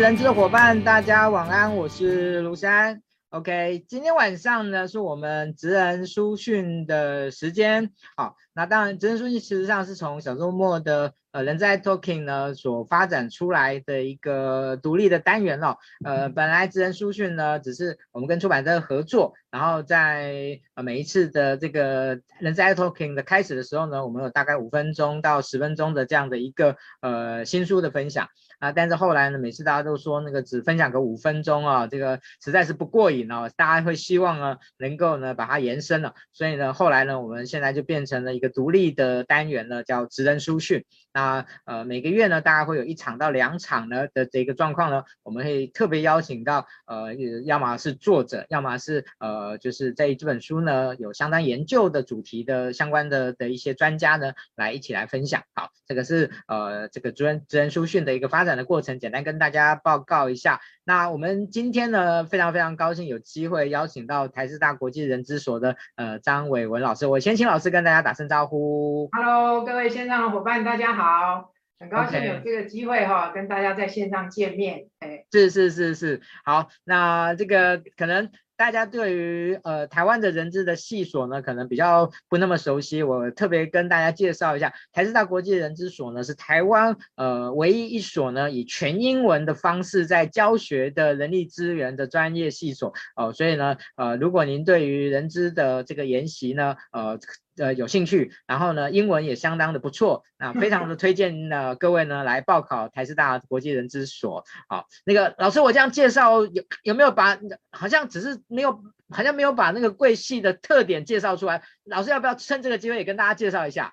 人资的伙伴，大家晚安，我是卢山。OK，今天晚上呢是我们职人书讯的时间。好，那当然，职人书讯其实上是从小周末的呃人在 Talking 呢所发展出来的一个独立的单元哦。呃，本来职人书讯呢只是我们跟出版社合作，然后在呃每一次的这个人在 Talking 的开始的时候呢，我们有大概五分钟到十分钟的这样的一个呃新书的分享。啊，但是后来呢，每次大家都说那个只分享个五分钟啊，这个实在是不过瘾哦，大家会希望呢能够呢把它延伸了，所以呢后来呢我们现在就变成了一个独立的单元呢，叫职人书讯。那呃每个月呢大概会有一场到两场呢的这个状况呢，我们会特别邀请到呃要么是作者，要么是呃就是在这本书呢有相当研究的主题的相关的的一些专家呢来一起来分享。好，这个是呃这个职人职人书讯的一个发展的过程，简单跟大家报告一下。那我们今天呢，非常非常高兴有机会邀请到台师大国际人资所的呃张伟文老师。我先请老师跟大家打声招呼。Hello，各位线上的伙伴，大家好，很高兴有这个机会哈.跟大家在线上见面。哎，是是是是，好，那这个可能。大家对于呃台湾的人资的系所呢，可能比较不那么熟悉。我特别跟大家介绍一下，台师大国际人资所呢是台湾呃唯一一所呢以全英文的方式在教学的人力资源的专业系所哦、呃。所以呢呃如果您对于人资的这个研习呢呃。呃，有兴趣，然后呢，英文也相当的不错，那非常的推荐呢，各位呢来报考台师大国际人资所。好，那个老师，我这样介绍有有没有把，好像只是没有，好像没有把那个贵系的特点介绍出来。老师要不要趁这个机会也跟大家介绍一下？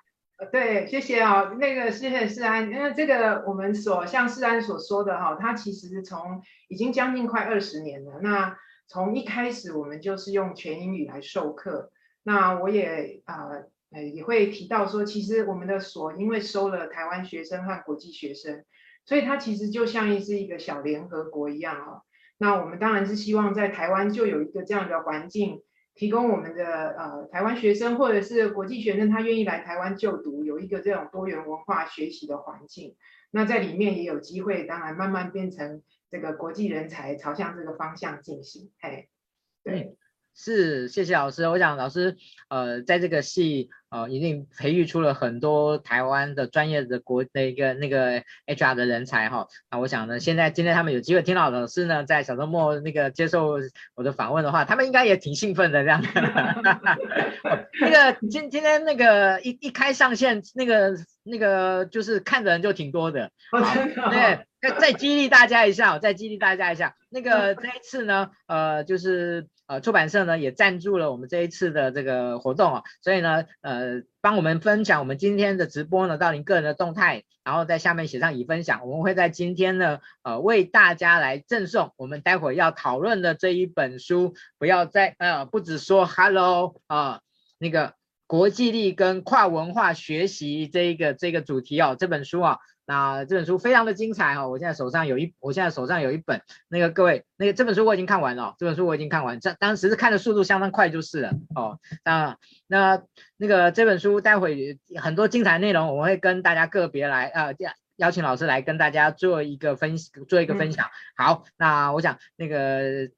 对，谢谢啊、那个谢谢世安，因为这个我们所像世安所说的哈、哦，它其实从已经将近快二十年了。那从一开始我们就是用全英语来授课。那我也啊呃也会提到说，其实我们的所因为收了台湾学生和国际学生，所以它其实就像是一个小联合国一样啊。那我们当然是希望在台湾就有一个这样的环境，提供我们的呃台湾学生或者是国际学生，他愿意来台湾就读，有一个这种多元文化学习的环境。那在里面也有机会，当然慢慢变成这个国际人才，朝向这个方向进行。嘿，对。是，谢谢老师。我想老师，呃，在这个系，呃，一定培育出了很多台湾的专业的国的一个那个 HR 的人才哈。那我想呢，现在今天他们有机会听到老师呢，在小周末那个接受我的访问的话，他们应该也挺兴奋的这样。那个今今天那个一一开上线，那个那个就是看的人就挺多的。好，对，再再激励大家一下，再激励大家一下。那个这一次呢，呃，就是。呃，出版社呢也赞助了我们这一次的这个活动啊，所以呢，呃，帮我们分享我们今天的直播呢到您个人的动态，然后在下面写上已分享，我们会在今天呢，呃，为大家来赠送我们待会要讨论的这一本书，不要再呃，不止说 Hello 啊，那个国际力跟跨文化学习这一个这个主题哦，这本书啊。那这本书非常的精彩哈，我现在手上有一，我现在手上有一本，那个各位，那个这本书我已经看完了，这本书我已经看完，这当时是看的速度相当快就是了哦。那那那个这本书待会很多精彩内容，我会跟大家个别来呃邀请老师来跟大家做一个分做一个分享。好，那我想那个。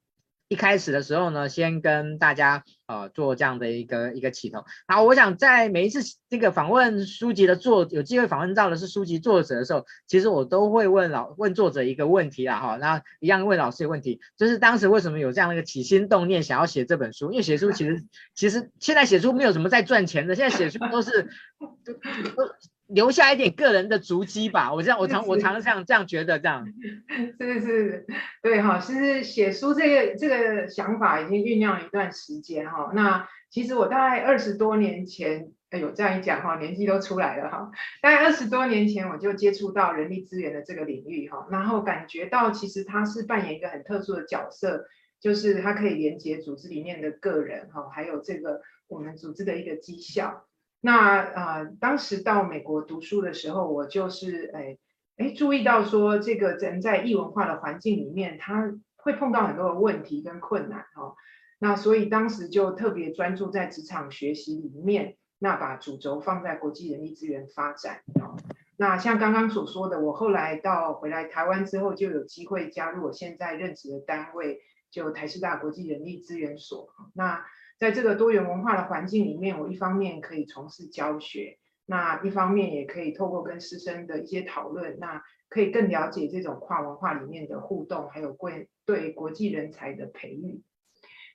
一开始的时候呢，先跟大家呃做这样的一个一个起头。好，我想在每一次这个访问书籍的作有机会访问到的是书籍作者的时候，其实我都会问老问作者一个问题啦哈。那一样问老师一个问题，就是当时为什么有这样的一个起心动念想要写这本书？因为写书其实其实现在写书没有什么在赚钱的，现在写书都是都。留下一点个人的足迹吧，我这样，我常我常常这样觉得，这样 是是，对哈，其实写书这个这个想法已经酝酿了一段时间哈。那其实我大概二十多年前，哎呦，这样一讲哈，年纪都出来了哈。大概二十多年前我就接触到人力资源的这个领域哈，然后感觉到其实它是扮演一个很特殊的角色，就是它可以连接组织里面的个人哈，还有这个我们组织的一个绩效。那呃，当时到美国读书的时候，我就是哎哎注意到说，这个人在异文化的环境里面，他会碰到很多的问题跟困难哦。那所以当时就特别专注在职场学习里面，那把主轴放在国际人力资源发展哦。那像刚刚所说的，我后来到回来台湾之后，就有机会加入我现在任职的单位，就台师大国际人力资源所。那在这个多元文化的环境里面，我一方面可以从事教学，那一方面也可以透过跟师生的一些讨论，那可以更了解这种跨文化里面的互动，还有对对国际人才的培育。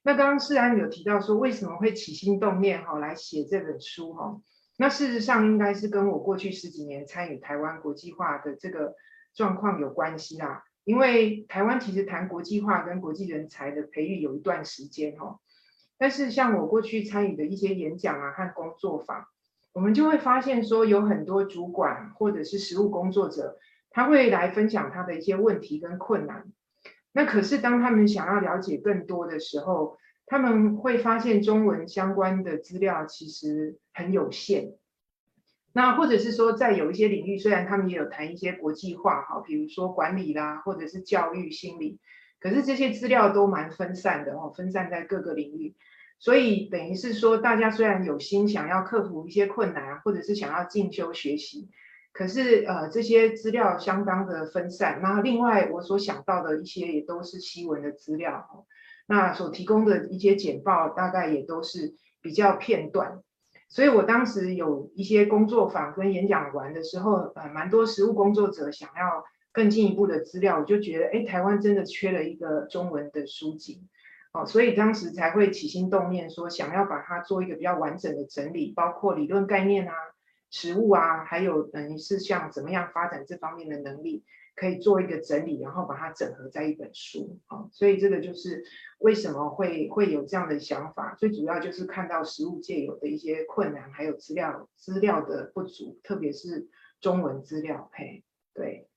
那刚刚世安有提到说，为什么会起心动念哈来写这本书哈？那事实上应该是跟我过去十几年参与台湾国际化的这个状况有关系啦。因为台湾其实谈国际化跟国际人才的培育有一段时间哈，但是像我过去参与的一些演讲啊和工作坊，我们就会发现说有很多主管或者是实务工作者，他会来分享他的一些问题跟困难。那可是当他们想要了解更多的时候，他们会发现中文相关的资料其实很有限，那或者是说在有一些领域，虽然他们也有谈一些国际化，哈，比如说管理啦，或者是教育、心理，可是这些资料都蛮分散的，哦，分散在各个领域，所以等于是说，大家虽然有心想要克服一些困难，或者是想要进修学习，可是呃这些资料相当的分散。那另外我所想到的一些也都是西文的资料，哈。那所提供的一些简报大概也都是比较片段，所以我当时有一些工作坊跟演讲完的时候，呃，蛮多实务工作者想要更进一步的资料，我就觉得，哎，台湾真的缺了一个中文的书籍，哦，所以当时才会起心动念说想要把它做一个比较完整的整理，包括理论概念啊、实物啊，还有等于是像怎么样发展这方面的能力。可以做一个整理，然后把它整合在一本书啊，所以这个就是为什么会会有这样的想法。最主要就是看到实物界有的一些困难，还有资料资料的不足，特别是中文资料。嘿，对，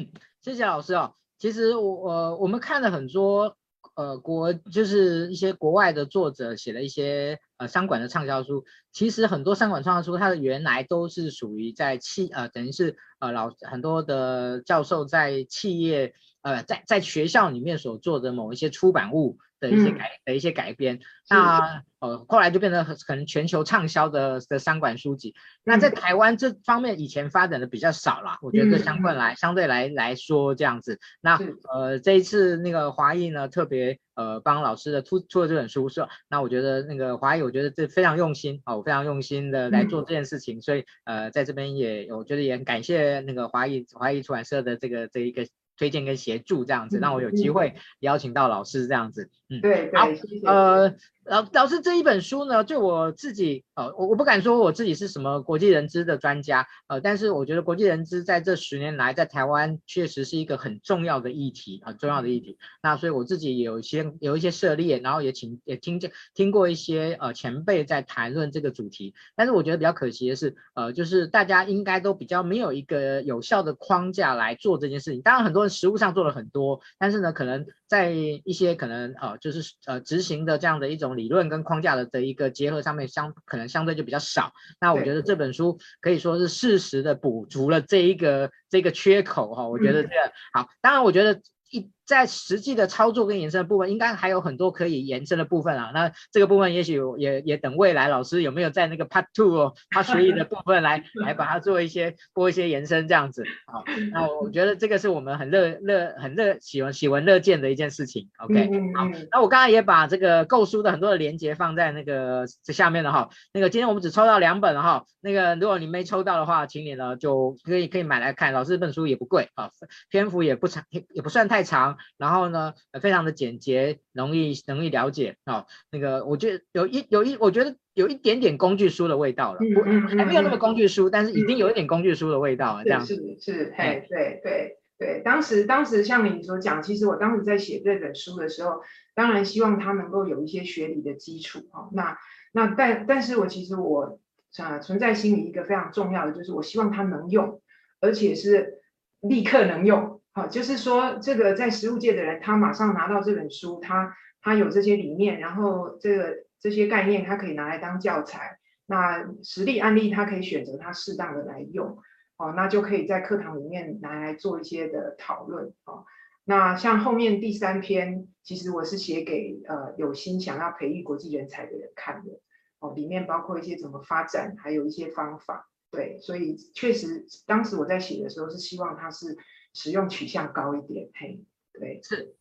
嗯，谢谢老师哦。其实我呃我们看了很多呃国就是一些国外的作者写了一些。呃，商管的畅销书，其实很多商管畅销书，它的原来都是属于在企呃，等于是呃老很多的教授在企业呃在在学校里面所做的某一些出版物的一些改、嗯、的一些改编，那呃后来就变成可能全球畅销的的商管书籍。那在台湾这方面以前发展的比较少啦，我觉得相对来、嗯、相对来来说这样子。那呃这一次那个华裔呢特别呃帮老师的出出了这本书，是那我觉得那个华裔。我觉得这非常用心哦，我非常用心的来做这件事情，嗯、所以呃，在这边也我觉得也很感谢那个华裔华裔出版社的这个这一个推荐跟协助，这样子让我有机。会邀请到老师这样子，嗯，对对，好，呃。老老师这一本书呢，就我自己，呃，我我不敢说我自己是什么国际人资的专家，呃，但是我觉得国际人资在这十年来，在台湾确实是一个很重要的议题，很重要的议题。那所以我自己有一些有一些涉猎，然后也请也听见听过一些呃前辈在谈论这个主题。但是我觉得比较可惜的是，呃，就是大家应该都比较没有一个有效的框架来做这件事情。当然很多人实务上做了很多，但是呢，可能在一些可能呃就是呃执行的这样的一种。理论跟框架的的一个结合上面相可能相对就比较少，那我觉得这本书可以说是适时的补足了这一个这个缺口哈，我觉得这个好，当然我觉得。一在实际的操作跟延伸的部分，应该还有很多可以延伸的部分啊。那这个部分也许也也等未来老师有没有在那个 Part Two 哦，Part Three 的部分来 来把它做一些播一些延伸这样子。好，那我觉得这个是我们很乐乐很乐喜闻喜闻乐见的一件事情。OK，好，那我刚才也把这个购书的很多的连接放在那个这下面了哈。那个今天我们只抽到两本哈，那个如果你没抽到的话，请你呢就可以可以买来看。老师这本书也不贵啊，篇幅也不长，也不算太。太长，然后呢，非常的简洁，容易容易了解啊、哦。那个，我觉得有一有一，我觉得有一点点工具书的味道了，不、嗯嗯、还没有那么工具书，嗯、但是已经有一点工具书的味道了。这样是是，嘿，对对对。当时当时像你所讲，其实我当时在写这本书的时候，当然希望他能够有一些学理的基础哦。那那但但是我其实我啊存在心里一个非常重要的，就是我希望他能用，而且是立刻能用。好，就是说，这个在实务界的人，他马上拿到这本书，他他有这些理念，然后这个这些概念，他可以拿来当教材。那实例案例，他可以选择他适当的来用。哦，那就可以在课堂里面拿来做一些的讨论。哦，那像后面第三篇，其实我是写给呃有心想要培育国际人才的人看的。哦，里面包括一些怎么发展，还有一些方法。对，所以确实当时我在写的时候是希望它是使用取向高一点，嘿，对，是，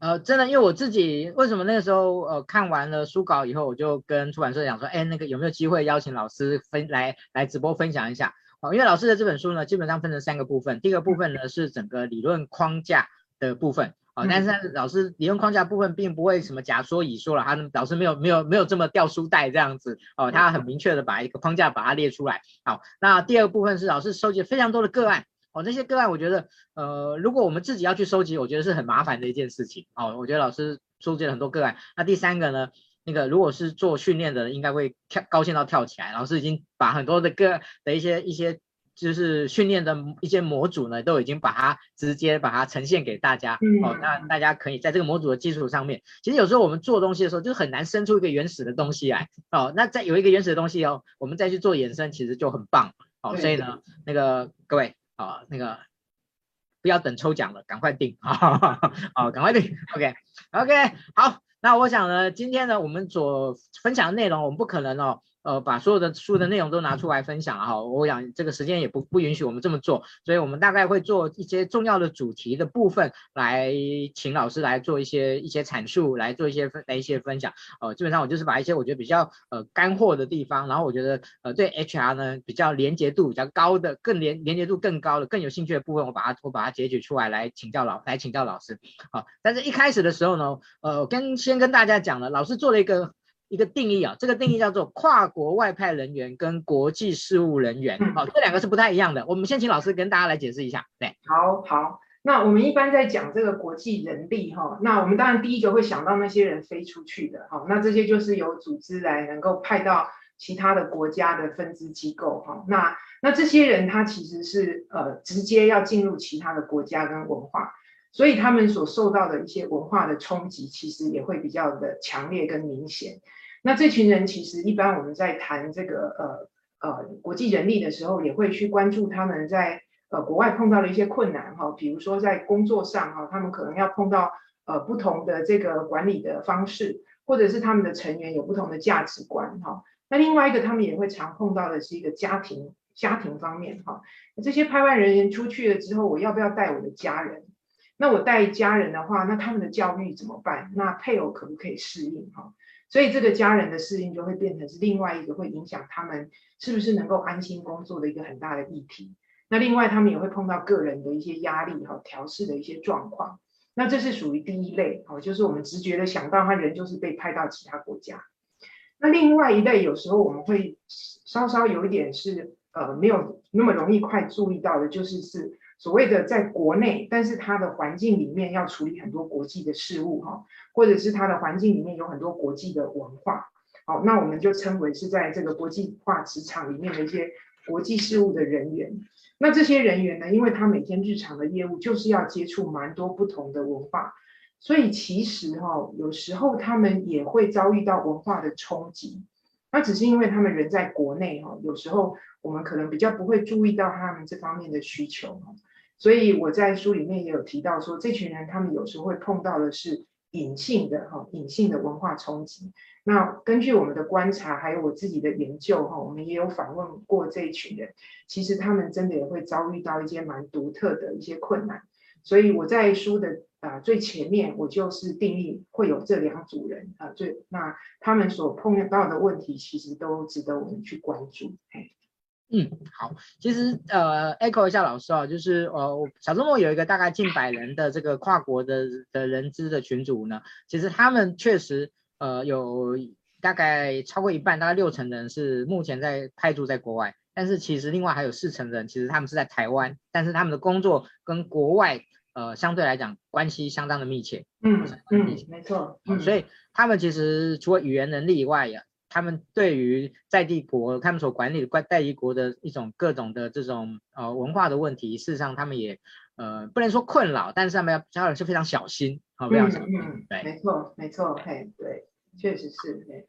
呃，真的，因为我自己为什么那个时候呃看完了书稿以后，我就跟出版社讲说，哎，那个有没有机会邀请老师分来来直播分享一下？哦，因为老师的这本书呢，基本上分成三个部分，第一个部分呢是整个理论框架的部分。哦，但是老师理论框架部分并不会什么假说乙说了，他老师没有没有没有这么掉书袋这样子哦，他很明确的把一个框架把它列出来。好，那第二部分是老师收集非常多的个案哦，那些个案我觉得呃，如果我们自己要去收集，我觉得是很麻烦的一件事情哦。我觉得老师收集了很多个案。那第三个呢，那个如果是做训练的，应该会跳高兴到跳起来。老师已经把很多的个的一些一些。就是训练的一些模组呢，都已经把它直接把它呈现给大家，嗯、哦，那大家可以在这个模组的基础上面，其实有时候我们做东西的时候，就很难生出一个原始的东西来，哦，那再有一个原始的东西哦，我们再去做衍生，其实就很棒，哦，所以呢，那个各位，啊，那个不要等抽奖了，赶快定 啊、赶快定，OK，OK，、好，那我想呢，今天呢，我们所分享的内容，我们不可能哦。呃，把所有的书的内容都拿出来分享哈，我想这个时间也不不允许我们这么做，所以我们大概会做一些重要的主题的部分，来请老师来做一些一些阐述，来做一些分来一些分享。呃，基本上我就是把一些我觉得比较呃干货的地方，然后我觉得呃对 HR 呢比较连结度比较高的，更连连结度更高的，更有兴趣的部分，我把它我把它截取出来来请教老来请教老师。好，但是一开始的时候呢，呃，跟先跟大家讲了，老师做了一个。一个定义啊，这个定义叫做跨国外派人员跟国际事务人员，好、哦，这两个是不太一样的。我们先请老师跟大家来解释一下。对，好好，那我们一般在讲这个国际人力哈，那我们当然第一个会想到那些人飞出去的，哈，那这些就是由组织来能够派到其他的国家的分支机构，哈，那那这些人他其实是呃直接要进入其他的国家跟文化，所以他们所受到的一些文化的冲击，其实也会比较的强烈跟明显。那这群人其实一般我们在谈这个呃呃国际人力的时候，也会去关注他们在呃国外碰到的一些困难哈，比如说在工作上哈，他们可能要碰到呃不同的这个管理的方式，或者是他们的成员有不同的价值观哈。那另外一个他们也会常碰到的是一个家庭家庭方面哈。这些派外人员出去了之后，我要不要带我的家人？那我带家人的话，那他们的教育怎么办？那配偶可不可以适应哈？所以这个家人的适应就会变成是另外一个会影响他们是不是能够安心工作的一个很大的议题。那另外他们也会碰到个人的一些压力和调试的一些状况。那这是属于第一类哦，就是我们直觉的想到他人就是被派到其他国家。那另外一类有时候我们会稍稍有一点是呃没有那么容易快注意到的，就是是。所谓的在国内，但是它的环境里面要处理很多国际的事务哈，或者是它的环境里面有很多国际的文化，好，那我们就称为是在这个国际化职场里面的一些国际事务的人员。那这些人员呢，因为他每天日常的业务就是要接触蛮多不同的文化，所以其实哈，有时候他们也会遭遇到文化的冲击。那只是因为他们人在国内哈，有时候我们可能比较不会注意到他们这方面的需求。所以我在书里面也有提到说，这群人他们有时候会碰到的是隐性的哈，隐性的文化冲击。那根据我们的观察，还有我自己的研究哈，我们也有访问过这一群人，其实他们真的也会遭遇到一些蛮独特的一些困难。所以我在书的啊最前面，我就是定义会有这两组人啊，最那他们所碰到的问题，其实都值得我们去关注。嘿。嗯，好，其实呃，echo 一下老师啊，就是呃，小周末有一个大概近百人的这个跨国的的人资的群组呢，其实他们确实呃有大概超过一半，大概六成的人是目前在派驻在国外，但是其实另外还有四成人，其实他们是在台湾，但是他们的工作跟国外呃相对来讲关系相当的密切，嗯嗯，没错，嗯，所以他们其实除了语言能力以外呀。他们对于在地国，他们所管理的在地国的一种各种的这种呃文化的问题，事实上他们也呃不能说困扰，但是他们要家人是非常小心，好、哦，非常小心。嗯，对，没错，没错，嘿，对，确实是，对。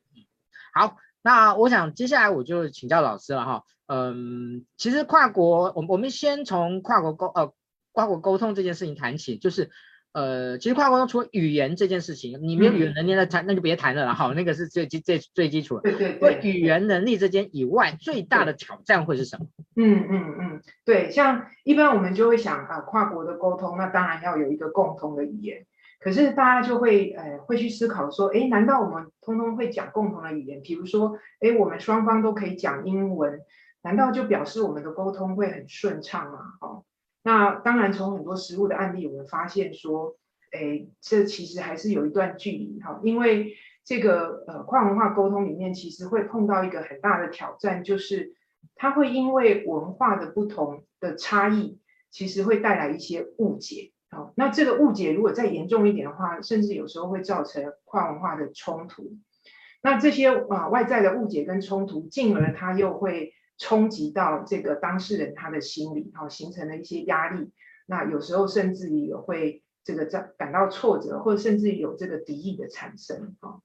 好，那我想接下来我就请教老师了哈，嗯，其实跨国，我我们先从跨国沟呃跨国沟通这件事情谈起，就是呃，其实跨国除了语言这件事情，你没有语言能力那谈、嗯、那就别谈了啦。好，那个是最基最最基础的。对对对。语言能力之间以外，最大的挑战会是什么？嗯嗯嗯，对，像一般我们就会想啊，跨国的沟通，那当然要有一个共同的语言。可是大家就会呃会去思考说，哎，难道我们通通会讲共同的语言？比如说，哎，我们双方都可以讲英文，难道就表示我们的沟通会很顺畅吗？哦，那当然，从很多实务的案例，我们发现说，诶，这其实还是有一段距离哈，因为这个呃跨文化沟通里面，其实会碰到一个很大的挑战，就是它会因为文化的不同的差异，其实会带来一些误解。好，那这个误解如果再严重一点的话，甚至有时候会造成跨文化的冲突。那这些啊外在的误解跟冲突，进而它又会冲击到这个当事人他的心理，好，形成了一些压力。那有时候甚至于会这个在感到挫折，或者甚至有这个敌意的产生。啊，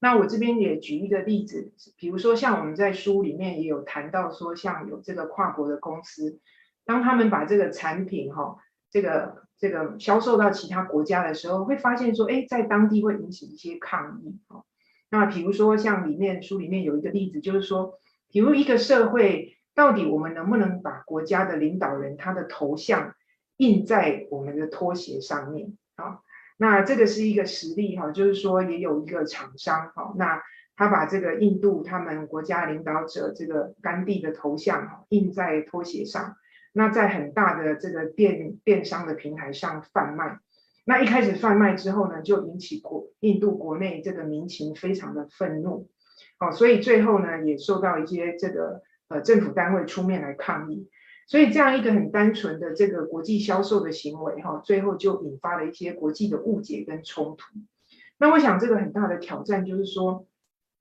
那我这边也举一个例子，比如说像我们在书里面也有谈到说，像有这个跨国的公司，当他们把这个产品哈，这个。这个销售到其他国家的时候，会发现说，哎，在当地会引起一些抗议啊。那比如说，像里面书里面有一个例子，就是说，比如一个社会，到底我们能不能把国家的领导人他的头像印在我们的拖鞋上面啊？那这个是一个实例哈，就是说也有一个厂商哈，那他把这个印度他们国家领导者这个甘地的头像印在拖鞋上。那在很大的这个电电商的平台上贩卖，那一开始贩卖之后呢，就引起国印度国内这个民情非常的愤怒，哦，所以最后呢，也受到一些这个呃政府单位出面来抗议，所以这样一个很单纯的这个国际销售的行为哈，最后就引发了一些国际的误解跟冲突。那我想这个很大的挑战就是说，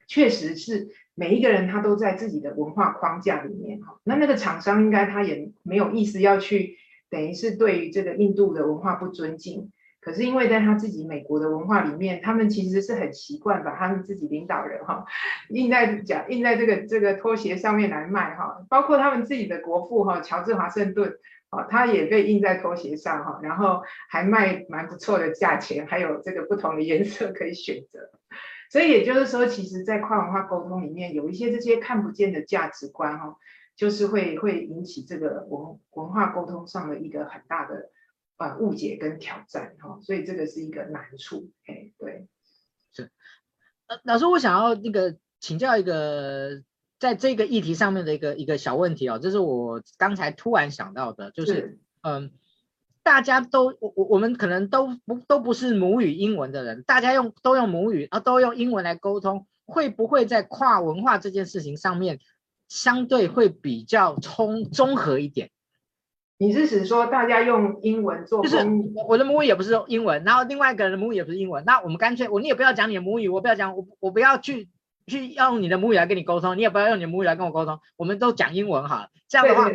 确实是。每一个人他都在自己的文化框架里面哈，那那个厂商应该他也没有意思要去等于是对于这个印度的文化不尊敬，可是因为在他自己美国的文化里面，他们其实是很习惯把他们自己领导人哈印在讲印在这个这个拖鞋上面来卖哈，包括他们自己的国父哈乔治华盛顿啊，他也被印在拖鞋上哈，然后还卖蛮不错的价钱，还有这个不同的颜色可以选择。所以也就是说，其实，在跨文化沟通里面，有一些这些看不见的价值观，哈，就是会会引起这个文文化沟通上的一个很大的呃误解跟挑战，哈，所以这个是一个难处，哎，对，是，呃，老师，我想要那个请教一个在这个议题上面的一个一个小问题哦，这是我刚才突然想到的，就是，嗯。大家都我我我们可能都不都不是母语英文的人，大家用都用母语啊，都用英文来沟通，会不会在跨文化这件事情上面相对会比较充综合一点？你是指说大家用英文做？就是我的母语也不是英文，然后另外一个人的母语也不是英文，那我们干脆我你也不要讲你的母语，我不要讲我我不要去去用你的母语来跟你沟通，你也不要用你的母语来跟我沟通，我们都讲英文好了，这样的话。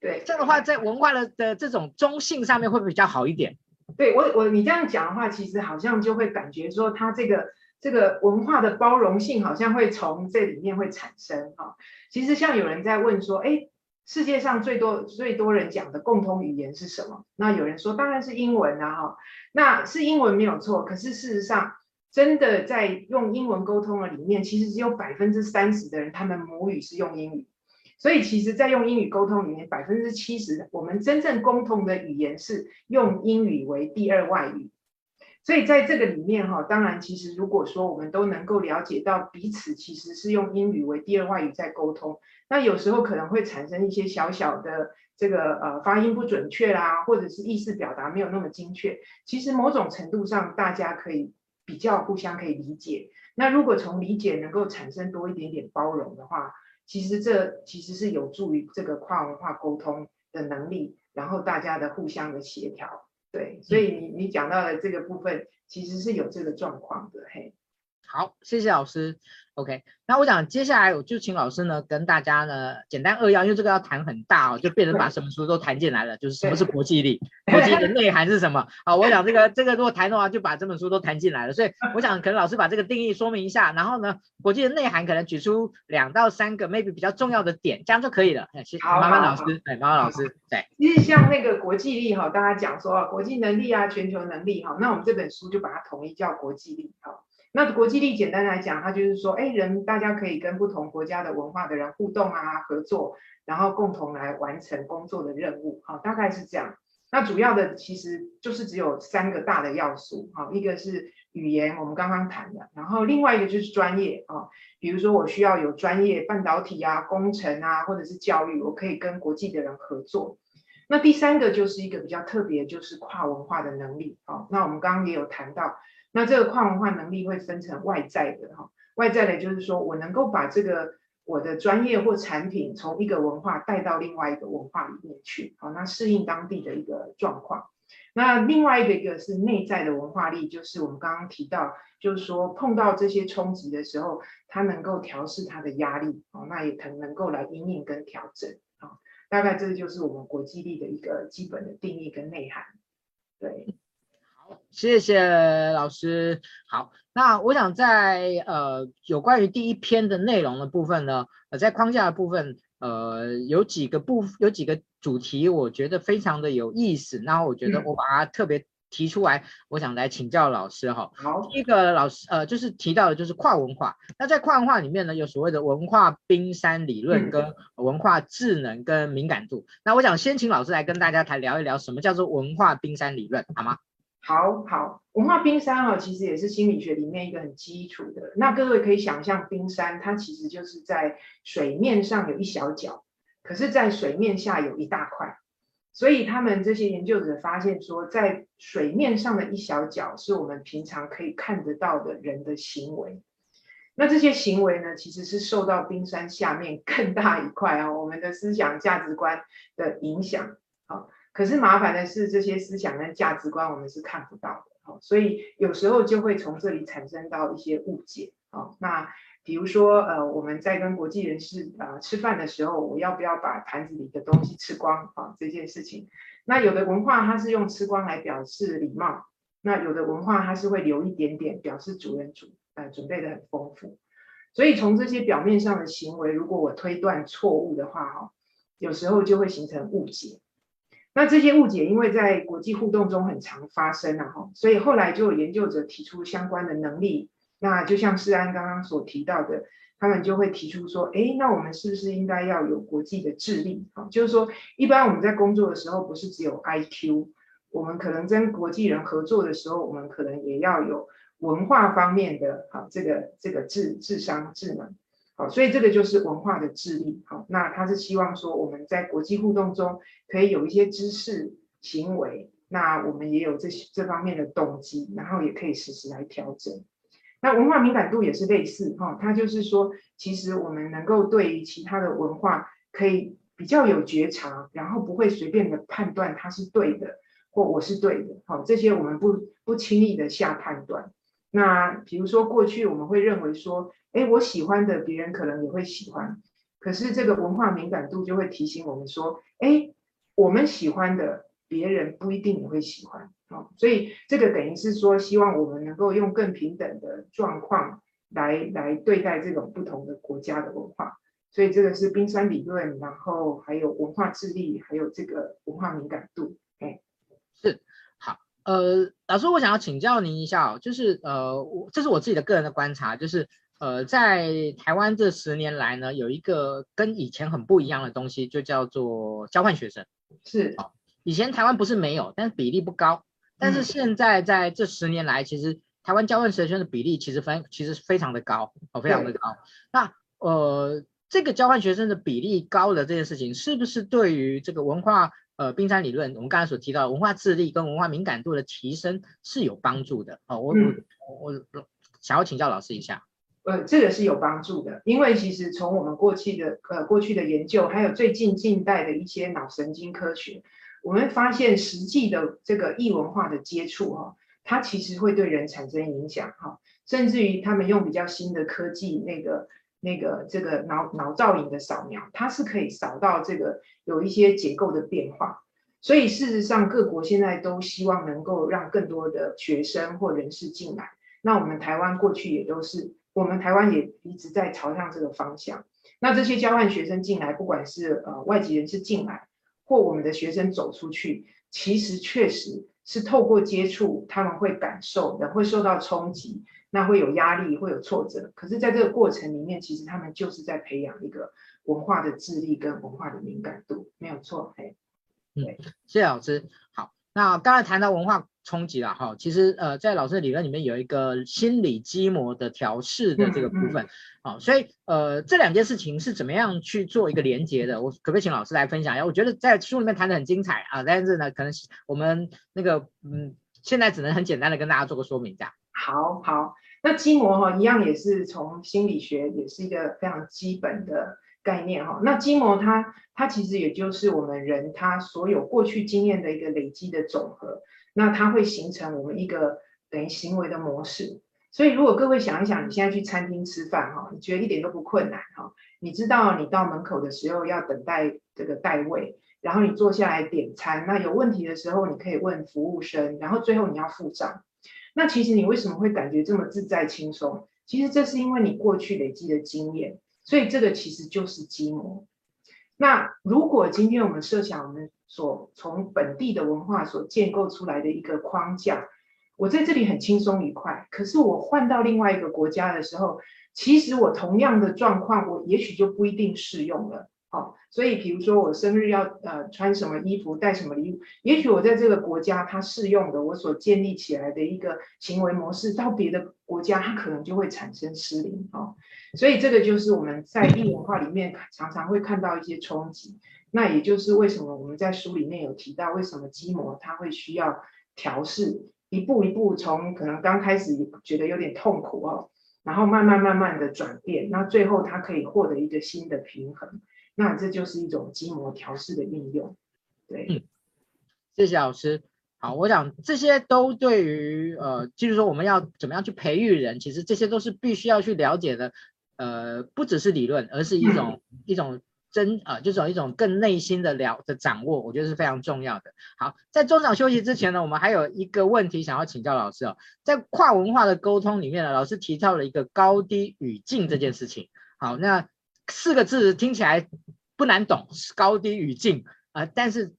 对，这样的话，在文化的的这种中性上面会比较好一点？对我我你这样讲的话，其实好像就会感觉说，它这个这个文化的包容性好像会从这里面会产生哈。其实像有人在问说，哎，世界上最多最多人讲的共同语言是什么？那有人说当然是英文啊哈，那是英文没有错。可是事实上，真的在用英文沟通的里面，其实只有百分之三十的人，他们母语是用英语。所以，其实，在用英语沟通里面，百分之七十我们真正共同的语言是用英语为第二外语。所以，在这个里面哈，当然，其实如果说我们都能够了解到彼此其实是用英语为第二外语在沟通，那有时候可能会产生一些小小的这个呃发音不准确啦，或者是意思表达没有那么精确。其实某种程度上，大家可以比较互相可以理解。那如果从理解能够产生多一点点包容的话，其实这其实是有助于这个跨文化沟通的能力，然后大家的互相的协调，对，所以你你讲到的这个部分，其实是有这个状况的，嘿。好，谢谢老师。OK，那我想接下来我就请老师呢跟大家呢简单扼要，因为这个要谈很大哦，就变成把什么书都谈进来了，就是什么是国际力，国际的内涵是什么？好，我想这个这个如果谈的话，就把这本书都谈进来了，所以我想可能老师把这个定义说明一下，然后呢，国际的内涵可能举出两到三个 maybe 比较重要的点，这样就可以了。谢谢，麻烦老师，哎，麻烦老师，对。其实像那个国际力哈，大家讲说国际能力啊，全球能力哈，那我们这本书就把它统一叫国际力哈。那国际力简单来讲，它就是说，哎，人大家可以跟不同国家的文化的人互动啊，合作，然后共同来完成工作的任务，好，大概是这样。那主要的其实就是只有三个大的要素，好，一个是语言，我们刚刚谈的，然后另外一个就是专业啊，比如说我需要有专业半导体啊、工程啊，或者是教育，我可以跟国际的人合作。那第三个就是一个比较特别，就是跨文化的能力，好，那我们刚刚也有谈到。那这个跨文化能力会分成外在的哈，外在的就是说我能够把这个我的专业或产品从一个文化带到另外一个文化里面去，好，那适应当地的一个状况。那另外一个一个是内在的文化力，就是我们刚刚提到，就是说碰到这些冲击的时候，他能够调试他的压力，哦，那也可能能够来因应跟调整，啊，大概这就是我们国际力的一个基本的定义跟内涵，对。谢谢老师。好，那我想在呃有关于第一篇的内容的部分呢，呃，在框架的部分，呃，有几个部有几个主题，我觉得非常的有意思。那我觉得我把它特别提出来，嗯、我想来请教老师哈。好，第一个老师呃，就是提到的就是跨文化。那在跨文化里面呢，有所谓的文化冰山理论跟文化智能跟敏感度。嗯、那我想先请老师来跟大家谈聊一聊，什么叫做文化冰山理论，好吗？好好，文化冰山哦，其实也是心理学里面一个很基础的。那各位可以想象，冰山它其实就是在水面上有一小角，可是，在水面下有一大块。所以他们这些研究者发现说，在水面上的一小角是我们平常可以看得到的人的行为。那这些行为呢，其实是受到冰山下面更大一块啊，我们的思想价值观的影响。好。可是麻烦的是，这些思想跟价值观我们是看不到的，所以有时候就会从这里产生到一些误解，那比如说，呃，我们在跟国际人士啊吃饭的时候，我要不要把盘子里的东西吃光啊？这件事情，那有的文化它是用吃光来表示礼貌，那有的文化它是会留一点点，表示主人主呃准备的很丰富，所以从这些表面上的行为，如果我推断错误的话，哈，有时候就会形成误解。那这些误解，因为在国际互动中很常发生啊，哈，所以后来就有研究者提出相关的能力。那就像世安刚刚所提到的，他们就会提出说，诶，那我们是不是应该要有国际的智力？啊，就是说，一般我们在工作的时候，不是只有 IQ，我们可能跟国际人合作的时候，我们可能也要有文化方面的，哈，这个这个智智商智能。好，所以这个就是文化的智力。好，那他是希望说我们在国际互动中可以有一些知识行为，那我们也有这些这方面的动机，然后也可以实时来调整。那文化敏感度也是类似哈，它就是说，其实我们能够对于其他的文化可以比较有觉察，然后不会随便的判断它是对的或我是对的。好，这些我们不不轻易的下判断。那比如说过去我们会认为说，哎，我喜欢的别人可能也会喜欢，可是这个文化敏感度就会提醒我们说，哎，我们喜欢的别人不一定也会喜欢，哦，所以这个等于是说，希望我们能够用更平等的状况来来对待这种不同的国家的文化，所以这个是冰山理论，然后还有文化智力，还有这个文化敏感度，哎，是好。呃，老师，我想要请教您一下哦，就是呃，我这是我自己的个人的观察，就是呃，在台湾这十年来呢，有一个跟以前很不一样的东西，就叫做交换学生。是，哦，以前台湾不是没有，但是比例不高。但是现在在这十年来，其实台湾交换学生的比例其实非其实非常的高，哦，非常的高。那呃，这个交换学生的比例高的这件事情，是不是对于这个文化？呃，冰山理论，我们刚才所提到的文化智力跟文化敏感度的提升是有帮助的。哦，我、嗯、我我想要请教老师一下。呃，这个是有帮助的，因为其实从我们过去的呃过去的研究，还有最近近代的一些脑神经科学，我们发现实际的这个异文化的接触哈、哦，它其实会对人产生影响哈、哦。甚至于他们用比较新的科技，那个那个这个脑脑造影的扫描，它是可以扫到这个有一些结构的变化。所以事实上，各国现在都希望能够让更多的学生或人士进来。那我们台湾过去也都是，我们台湾也一直在朝向这个方向。那这些交换学生进来，不管是呃外籍人士进来，或我们的学生走出去，其实确实是透过接触，他们会感受的，会受到冲击，那会有压力，会有挫折。可是，在这个过程里面，其实他们就是在培养一个文化的智力跟文化的敏感度，没有错。嘿。嗯，谢谢老师。好，那刚才谈到文化冲击了哈，其实呃，在老师的理论里面有一个心理基模的调试的这个部分，好、嗯嗯，所以呃，这两件事情是怎么样去做一个连接的？我可不可以请老师来分享一下？我觉得在书里面谈的很精彩啊，但是呢，可能我们那个嗯，现在只能很简单的跟大家做个说明，这样。好好，那基模哈，一样也是从心理学，也是一个非常基本的。概念哈，那基模它它其实也就是我们人他所有过去经验的一个累积的总和，那它会形成我们一个等于行为的模式。所以如果各位想一想，你现在去餐厅吃饭哈，你觉得一点都不困难哈，你知道你到门口的时候要等待这个待位，然后你坐下来点餐，那有问题的时候你可以问服务生，然后最后你要付账。那其实你为什么会感觉这么自在轻松？其实这是因为你过去累积的经验。所以这个其实就是积模。那如果今天我们设想我们所从本地的文化所建构出来的一个框架，我在这里很轻松愉快。可是我换到另外一个国家的时候，其实我同样的状况，我也许就不一定适用了。好，所以比如说我生日要呃穿什么衣服，带什么礼物，也许我在这个国家它适用的，我所建立起来的一个行为模式，到别的国家它可能就会产生失灵哦。所以这个就是我们在异文化里面常常会看到一些冲击。那也就是为什么我们在书里面有提到，为什么基模它会需要调试，一步一步从可能刚开始觉得有点痛苦哦，然后慢慢慢慢的转变，那最后它可以获得一个新的平衡。那这就是一种筋膜调试的运用，对，嗯，谢谢老师。好，我想这些都对于呃，就是说我们要怎么样去培育人，其实这些都是必须要去了解的，呃，不只是理论，而是一种、嗯、一种真啊、呃，就是一种更内心的了的掌握，我觉得是非常重要的。好，在中场休息之前呢，我们还有一个问题想要请教老师哦，在跨文化的沟通里面呢，老师提到了一个高低语境这件事情。好，那。四个字听起来不难懂，高低语境啊、呃，但是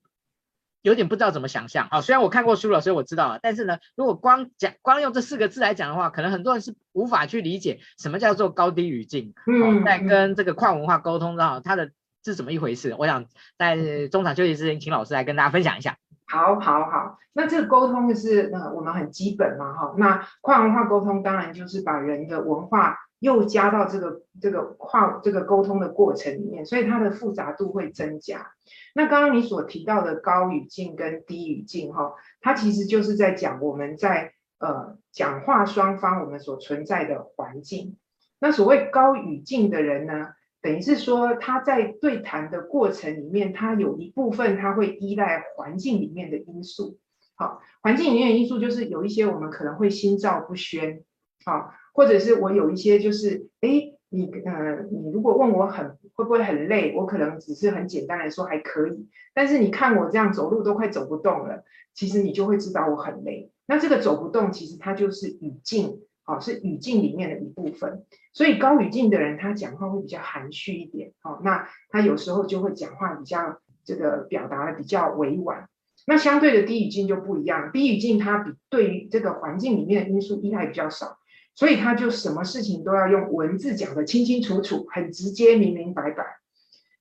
有点不知道怎么想象啊。虽然我看过书了，所以我知道了，但是呢，如果光讲光用这四个字来讲的话，可能很多人是无法去理解什么叫做高低语境。嗯，在跟这个跨文化沟通上，它的是怎么一回事？我想在中场休息之前，请老师来跟大家分享一下。好，好，好。那这个沟通就是呃，我们很基本嘛，哈。那跨文化沟通当然就是把人的文化。又加到这个这个跨这个沟通的过程里面，所以它的复杂度会增加。那刚刚你所提到的高语境跟低语境，哈，它其实就是在讲我们在呃讲话双方我们所存在的环境。那所谓高语境的人呢，等于是说他在对谈的过程里面，他有一部分他会依赖环境里面的因素。好，环境里面的因素就是有一些我们可能会心照不宣，好。或者是我有一些就是，哎，你呃，你如果问我很会不会很累，我可能只是很简单的说还可以。但是你看我这样走路都快走不动了，其实你就会知道我很累。那这个走不动，其实它就是语境，好，是语境里面的一部分。所以高语境的人，他讲话会比较含蓄一点，好，那他有时候就会讲话比较这个表达的比较委婉。那相对的低语境就不一样，低语境它比对于这个环境里面的因素依赖比较少。所以他就什么事情都要用文字讲得清清楚楚，很直接、明明白白。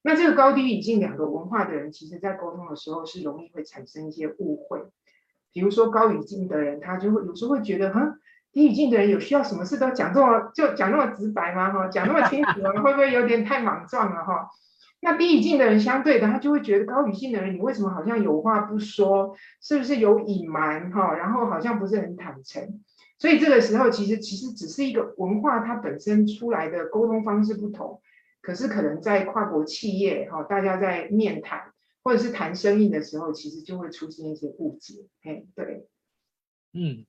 那这个高低语境两个文化的人，其实在沟通的时候是容易会产生一些误会。比如说高语境的人，他就会有时候会觉得，哈，低语境的人有需要什么事都讲这么就讲那么直白吗？哈，讲那么清楚吗？会不会有点太莽撞了？哈，那低语境的人相对的，他就会觉得高语境的人，你为什么好像有话不说？是不是有隐瞒？哈，然后好像不是很坦诚。所以这个时候，其实其实只是一个文化，它本身出来的沟通方式不同，可是可能在跨国企业哈，大家在面谈或者是谈生意的时候，其实就会出现一些误解。哎，对，嗯，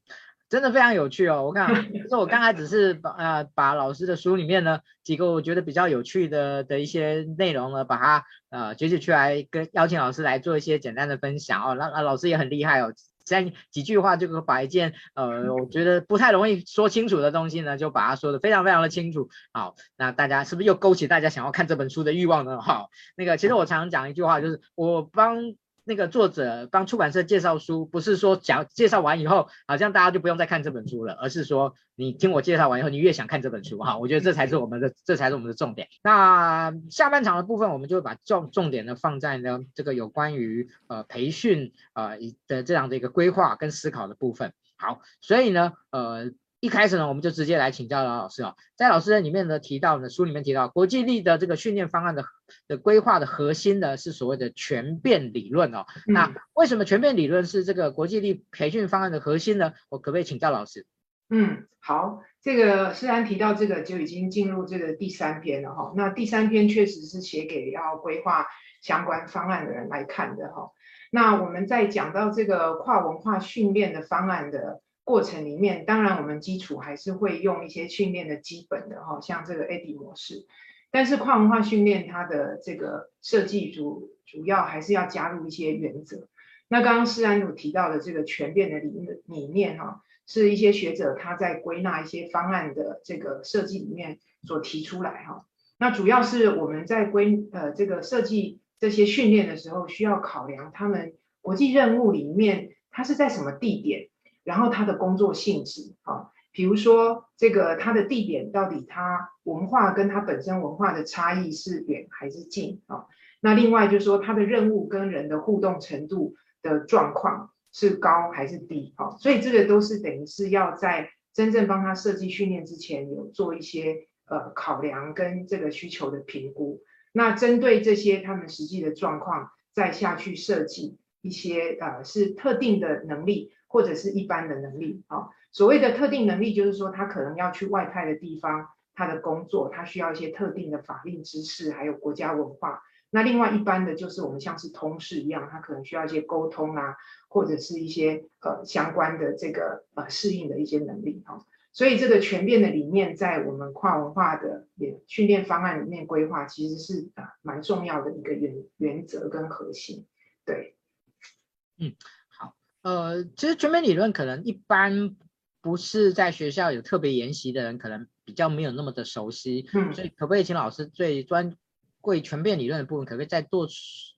真的非常有趣哦！我看，就是我刚才只是把呃把老师的书里面呢几个我觉得比较有趣的的一些内容呢，把它呃截取出来，跟邀请老师来做一些简单的分享哦。那那老师也很厉害哦，三几句话就可以把一件呃我觉得不太容易说清楚的东西呢，就把它说得非常非常的清楚。好，那大家是不是又勾起大家想要看这本书的欲望呢？好，那个其实我常常讲一句话，就是我帮。那个作者帮出版社介绍书，不是说讲介绍完以后，好像大家就不用再看这本书了，而是说你听我介绍完以后，你越想看这本书哈。我觉得这才是我们的，这才是我们的重点。那下半场的部分，我们就会把重重点呢放在呢这个有关于呃培训呃的这样的一个规划跟思考的部分。好，所以呢呃。一开始呢，我们就直接来请教老老师哦。在老师的里面呢提到呢，书里面提到国际力的这个训练方案的的规划的核心呢是所谓的全变理论哦。嗯、那为什么全变理论是这个国际力培训方案的核心呢？我可不可以请教老师？嗯，好，这个虽然提到这个就已经进入这个第三篇了哈。那第三篇确实是写给要规划相关方案的人来看的哈。那我们在讲到这个跨文化训练的方案的。过程里面，当然我们基础还是会用一些训练的基本的哈，像这个 ADD 模式。但是跨文化训练它的这个设计主主要还是要加入一些原则。那刚刚施安有提到的这个全变的理理念哈，是一些学者他在归纳一些方案的这个设计里面所提出来哈。那主要是我们在归呃这个设计这些训练的时候，需要考量他们国际任务里面它是在什么地点。然后他的工作性质啊，比如说这个他的地点到底他文化跟他本身文化的差异是远还是近啊？那另外就是说他的任务跟人的互动程度的状况是高还是低啊？所以这个都是等于是要在真正帮他设计训练之前有做一些呃考量跟这个需求的评估。那针对这些他们实际的状况，再下去设计一些呃是特定的能力。或者是一般的能力啊，所谓的特定能力，就是说他可能要去外派的地方，他的工作他需要一些特定的法令知识，还有国家文化。那另外一般的就是我们像是通识一样，他可能需要一些沟通啊，或者是一些呃相关的这个呃适应的一些能力啊。所以这个全变的理念，在我们跨文化的也训练方案里面规划，其实是啊蛮重要的一个原原则跟核心。对，嗯。呃，其实全面理论可能一般不是在学校有特别研习的人，可能比较没有那么的熟悉。嗯，所以可不可以请老师最专贵全面理论的部分，可不可以再做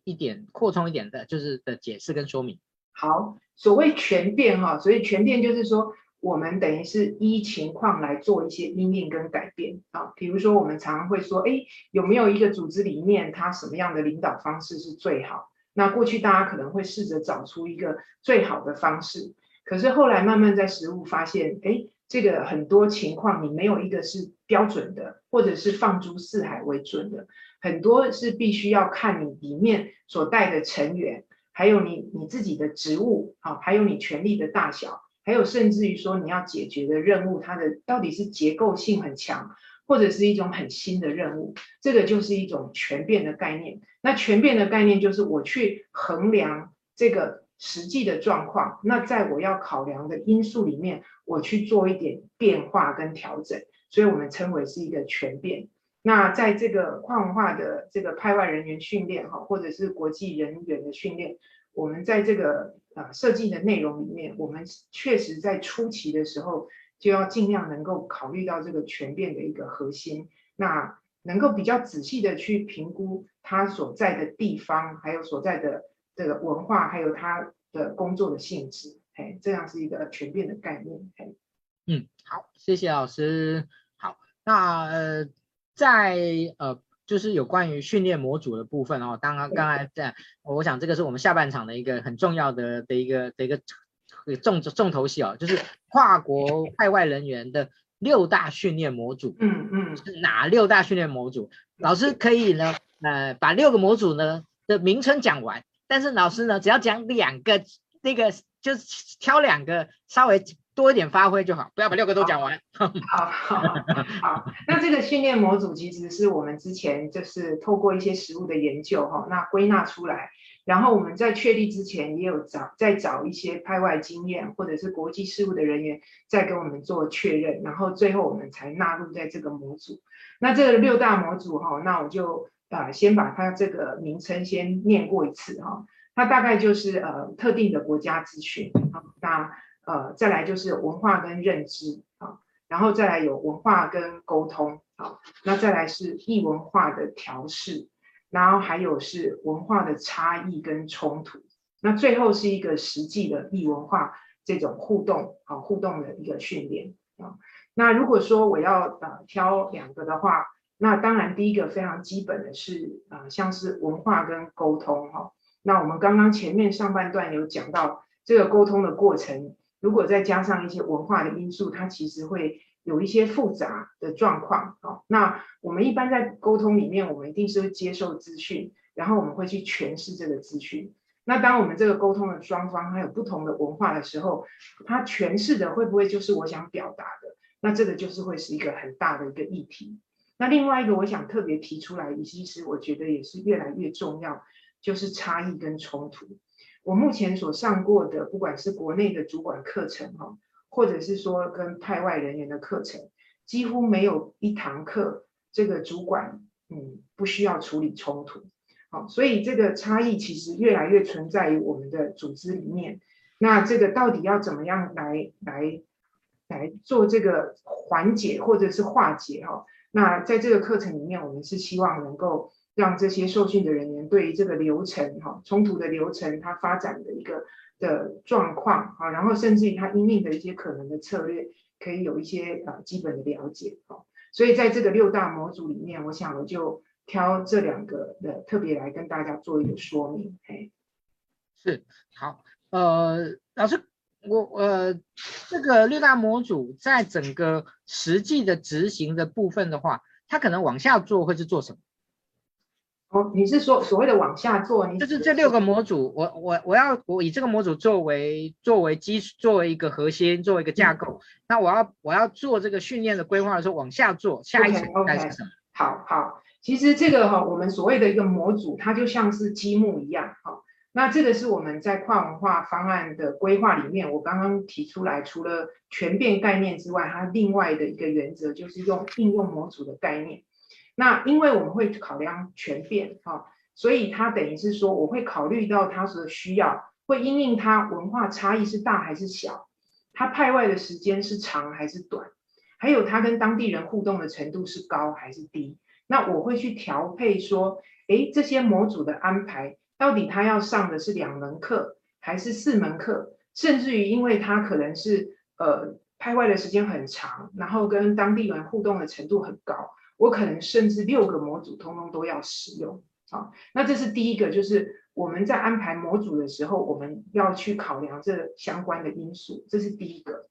一点扩充一点的，就是的解释跟说明？好，所谓全变哈，所以全变就是说，我们等于是依情况来做一些因应跟改变啊。比如说，我们常常会说，哎，有没有一个组织里面，它什么样的领导方式是最好？那过去大家可能会试着找出一个最好的方式，可是后来慢慢在实务发现，哎，这个很多情况你没有一个是标准的，或者是放诸四海为准的，很多是必须要看你里面所带的成员，还有你你自己的职务，啊，还有你权力的大小，还有甚至于说你要解决的任务，它的到底是结构性很强。或者是一种很新的任务，这个就是一种全变的概念。那全变的概念就是我去衡量这个实际的状况，那在我要考量的因素里面，我去做一点变化跟调整，所以我们称为是一个全变。那在这个跨文化的这个派外人员训练哈，或者是国际人员的训练，我们在这个呃设计的内容里面，我们确实在初期的时候。就要尽量能够考虑到这个全变的一个核心，那能够比较仔细的去评估他所在的地方，还有所在的这个文化，还有他的工作的性质，哎，这样是一个全变的概念。哎，嗯，好，谢谢老师。好，那呃，在呃，就是有关于训练模组的部分哦，刚刚刚才在，我想这个是我们下半场的一个很重要的的一个的一个。重重头戏哦，就是跨国派外人员的六大训练模组。嗯嗯，是哪六大训练模组？老师可以呢，呃，把六个模组呢的名称讲完，但是老师呢，只要讲两个，那个就是挑两个，稍微多一点发挥就好，不要把六个都讲完。好好好，好，那这个训练模组其实是我们之前就是透过一些实物的研究哈，那归纳出来。然后我们在确立之前，也有找再找一些派外经验或者是国际事务的人员，再跟我们做确认，然后最后我们才纳入在这个模组。那这个六大模组哈，那我就啊先把它这个名称先念过一次哈。它大概就是呃特定的国家资讯啊，那呃再来就是文化跟认知啊，然后再来有文化跟沟通啊，那再来是异文化的调试。然后还有是文化的差异跟冲突，那最后是一个实际的异文化这种互动啊，互动的一个训练啊。那如果说我要呃挑两个的话，那当然第一个非常基本的是啊，像是文化跟沟通哈。那我们刚刚前面上半段有讲到这个沟通的过程，如果再加上一些文化的因素，它其实会。有一些复杂的状况，好，那我们一般在沟通里面，我们一定是会接受资讯，然后我们会去诠释这个资讯。那当我们这个沟通的双方还有不同的文化的时候，他诠释的会不会就是我想表达的？那这个就是会是一个很大的一个议题。那另外一个我想特别提出来，其实我觉得也是越来越重要，就是差异跟冲突。我目前所上过的，不管是国内的主管课程，哈。或者是说跟派外人员的课程，几乎没有一堂课，这个主管嗯不需要处理冲突，好，所以这个差异其实越来越存在于我们的组织里面。那这个到底要怎么样来来来做这个缓解或者是化解哈？那在这个课程里面，我们是希望能够让这些受训的人员对于这个流程哈冲突的流程它发展的一个。的状况啊，然后甚至于他因应的一些可能的策略，可以有一些呃基本的了解哦。所以在这个六大模组里面，我想我就挑这两个的特别来跟大家做一个说明。嘿，是好，呃，老师，我呃这个六大模组在整个实际的执行的部分的话，它可能往下做会是做什么？哦，你是说所谓的往下做？你就是这六个模组，我我我要我以这个模组作为作为基础，作为一个核心，作为一个架构。嗯、那我要我要做这个训练的规划的时候，往下做，下一层该是什么？Okay, okay. 好好，其实这个哈，我们所谓的一个模组，它就像是积木一样哈。那这个是我们在跨文化方案的规划里面，我刚刚提出来，除了全变概念之外，它另外的一个原则就是用应用模组的概念。那因为我们会考量全变哈，所以它等于是说，我会考虑到他所需要，会因应他文化差异是大还是小，他派外的时间是长还是短，还有他跟当地人互动的程度是高还是低。那我会去调配说，诶，这些模组的安排到底他要上的是两门课还是四门课，甚至于因为他可能是呃派外的时间很长，然后跟当地人互动的程度很高。我可能甚至六个模组通通都要使用啊，那这是第一个，就是我们在安排模组的时候，我们要去考量这相关的因素，这是第一个。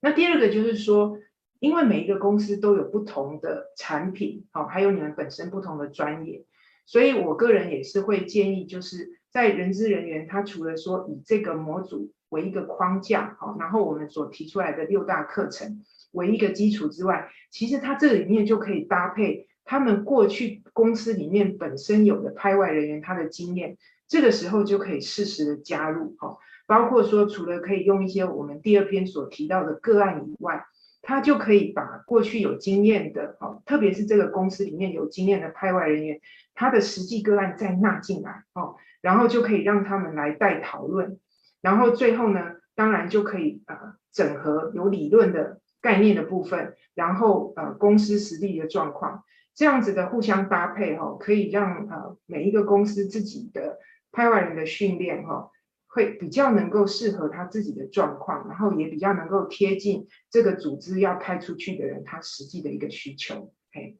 那第二个就是说，因为每一个公司都有不同的产品，好，还有你们本身不同的专业，所以我个人也是会建议，就是在人资人员，他除了说以这个模组为一个框架，好，然后我们所提出来的六大课程。为一个基础之外，其实它这里面就可以搭配他们过去公司里面本身有的派外人员他的经验，这个时候就可以适时的加入哈。包括说，除了可以用一些我们第二篇所提到的个案以外，他就可以把过去有经验的哈，特别是这个公司里面有经验的派外人员，他的实际个案再纳进来哦，然后就可以让他们来带讨论，然后最后呢，当然就可以呃整合有理论的。概念的部分，然后呃公司实力的状况，这样子的互相搭配哈、哦，可以让呃每一个公司自己的派外人的训练哈、哦，会比较能够适合他自己的状况，然后也比较能够贴近这个组织要派出去的人他实际的一个需求。嘿，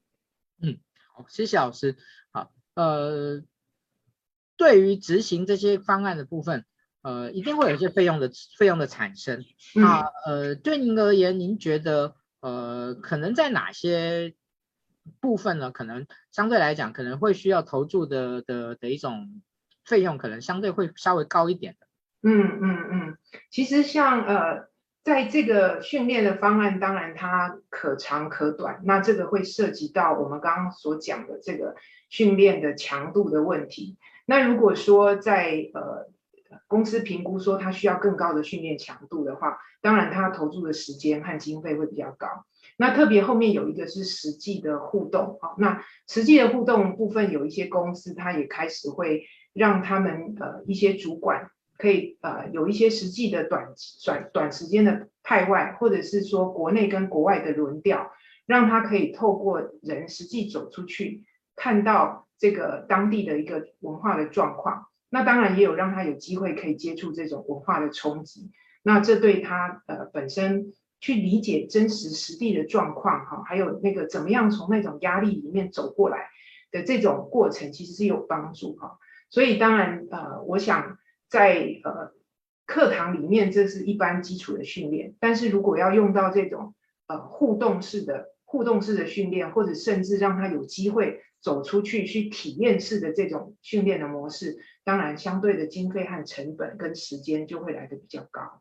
嗯，好，谢谢老师。好，呃，对于执行这些方案的部分。呃，一定会有一些费用的费用的产生。那呃，对您而言，您觉得呃，可能在哪些部分呢？可能相对来讲，可能会需要投注的的的一种费用，可能相对会稍微高一点的。嗯嗯嗯，其实像呃，在这个训练的方案，当然它可长可短，那这个会涉及到我们刚刚所讲的这个训练的强度的问题。那如果说在呃公司评估说他需要更高的训练强度的话，当然他投注的时间和经费会比较高。那特别后面有一个是实际的互动，好，那实际的互动部分有一些公司它也开始会让他们呃一些主管可以呃有一些实际的短短短时间的派外，或者是说国内跟国外的轮调，让他可以透过人实际走出去，看到这个当地的一个文化的状况。那当然也有让他有机会可以接触这种文化的冲击。那这对他呃本身。去理解真实实地的状况，哈，还有那个怎么样从那种压力里面走过来的这种过程，其实是有帮助，哈。所以当然，呃，我想在呃课堂里面，这是一般基础的训练。但是如果要用到这种呃互动式的互动式的训练，或者甚至让他有机会走出去去体验式的这种训练的模式，当然相对的经费和成本跟时间就会来的比较高。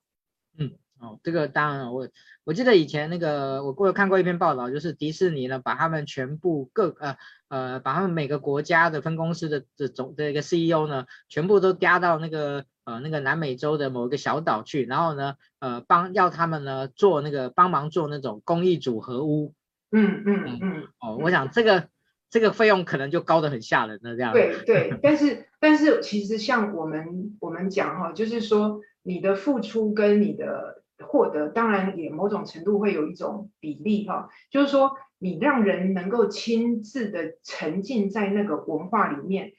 嗯。哦，这个当然，我我记得以前那个我过有看过一篇报道，就是迪士尼呢，把他们全部各呃呃，把他们每个国家的分公司的这总的一个 CEO 呢，全部都加到那个呃那个南美洲的某一个小岛去，然后呢呃帮要他们呢做那个帮忙做那种公益组合屋。嗯嗯嗯，嗯。哦，我想这个这个费用可能就高得很吓人了，这样。对对，但是但是其实像我们我们讲哈，就是说你的付出跟你的。获得当然也某种程度会有一种比例哈，就是说你让人能够亲自的沉浸在那个文化里面，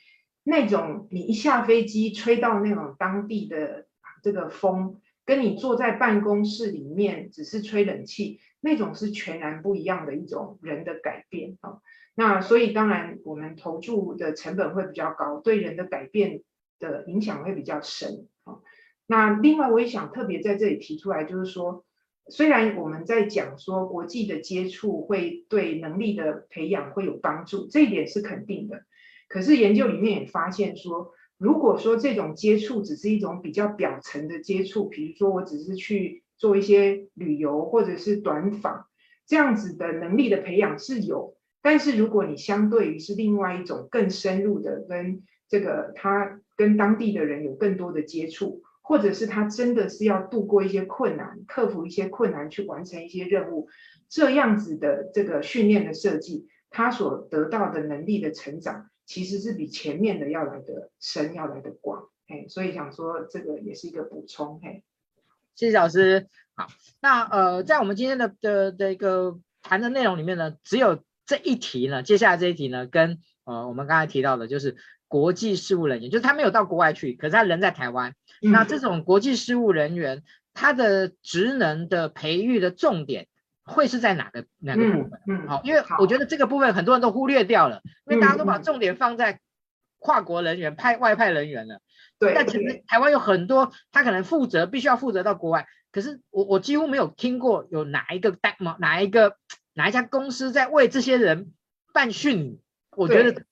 那种你一下飞机吹到那种当地的这个风，跟你坐在办公室里面只是吹冷气，那种是全然不一样的一种人的改变啊。那所以当然我们投注的成本会比较高，对人的改变的影响会比较深啊。那另外我也想特别在这里提出来，就是说，虽然我们在讲说国际的接触会对能力的培养会有帮助，这一点是肯定的。可是研究里面也发现说，如果说这种接触只是一种比较表层的接触，比如说我只是去做一些旅游或者是短访，这样子的能力的培养是有，但是如果你相对于是另外一种更深入的跟这个他跟当地的人有更多的接触。或者是他真的是要度过一些困难，克服一些困难去完成一些任务，这样子的这个训练的设计，他所得到的能力的成长，其实是比前面的要来的深，要来的广。嘿，所以想说这个也是一个补充。嘿，谢谢老师。好，那呃，在我们今天的的的一个谈的内容里面呢，只有这一题呢，接下来这一题呢，跟呃我们刚才提到的，就是国际事务人员，就是他没有到国外去，可是他人在台湾。那这种国际事务人员，他的职能的培育的重点会是在哪个哪个部分？嗯，好，因为我觉得这个部分很多人都忽略掉了，因为大家都把重点放在跨国人员派外派人员了。对，但其实台湾有很多，他可能负责必须要负责到国外，可是我我几乎没有听过有哪一个单哪一个哪一家公司在为这些人办训。我觉得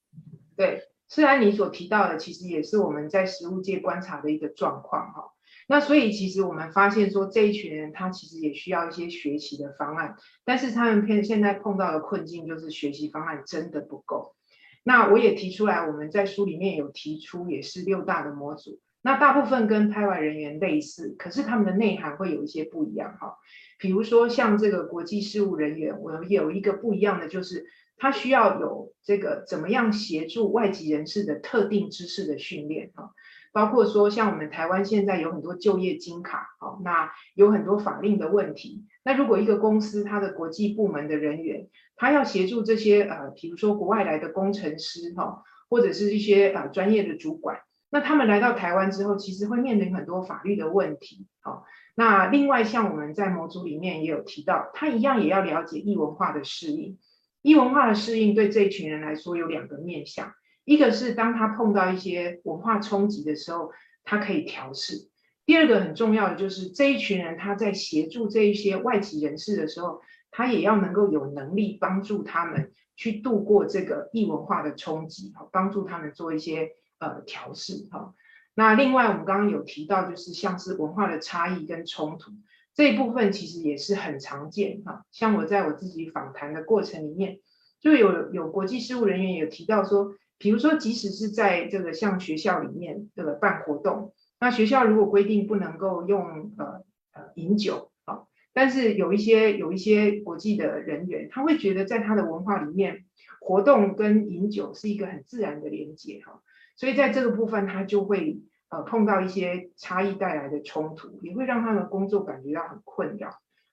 对。虽然你所提到的，其实也是我们在实务界观察的一个状况哈。那所以其实我们发现说，这一群人他其实也需要一些学习的方案，但是他们偏现在碰到的困境就是学习方案真的不够。那我也提出来，我们在书里面有提出，也是六大的模组。那大部分跟拍外人员类似，可是他们的内涵会有一些不一样哈。比如说像这个国际事务人员，我们有一个不一样的就是。他需要有这个怎么样协助外籍人士的特定知识的训练哈，包括说像我们台湾现在有很多就业金卡啊，那有很多法令的问题。那如果一个公司它的国际部门的人员，他要协助这些呃，比如说国外来的工程师哈，或者是一些呃专业的主管，那他们来到台湾之后，其实会面临很多法律的问题啊。那另外像我们在模组里面也有提到，他一样也要了解异文化的适应。异文化的适应对这一群人来说有两个面向，一个是当他碰到一些文化冲击的时候，他可以调试；第二个很重要的就是这一群人他在协助这一些外籍人士的时候，他也要能够有能力帮助他们去度过这个异文化的冲击，哈，帮助他们做一些呃调试，哈。那另外我们刚刚有提到，就是像是文化的差异跟冲突。这一部分其实也是很常见哈，像我在我自己访谈的过程里面，就有有国际事务人员有提到说，比如说，即使是在这个像学校里面这个办活动，那学校如果规定不能够用呃呃饮酒啊，但是有一些有一些国际的人员，他会觉得在他的文化里面，活动跟饮酒是一个很自然的连接哈，所以在这个部分他就会呃碰到一些差异带来的冲突，也会让他的工作感觉到很困扰，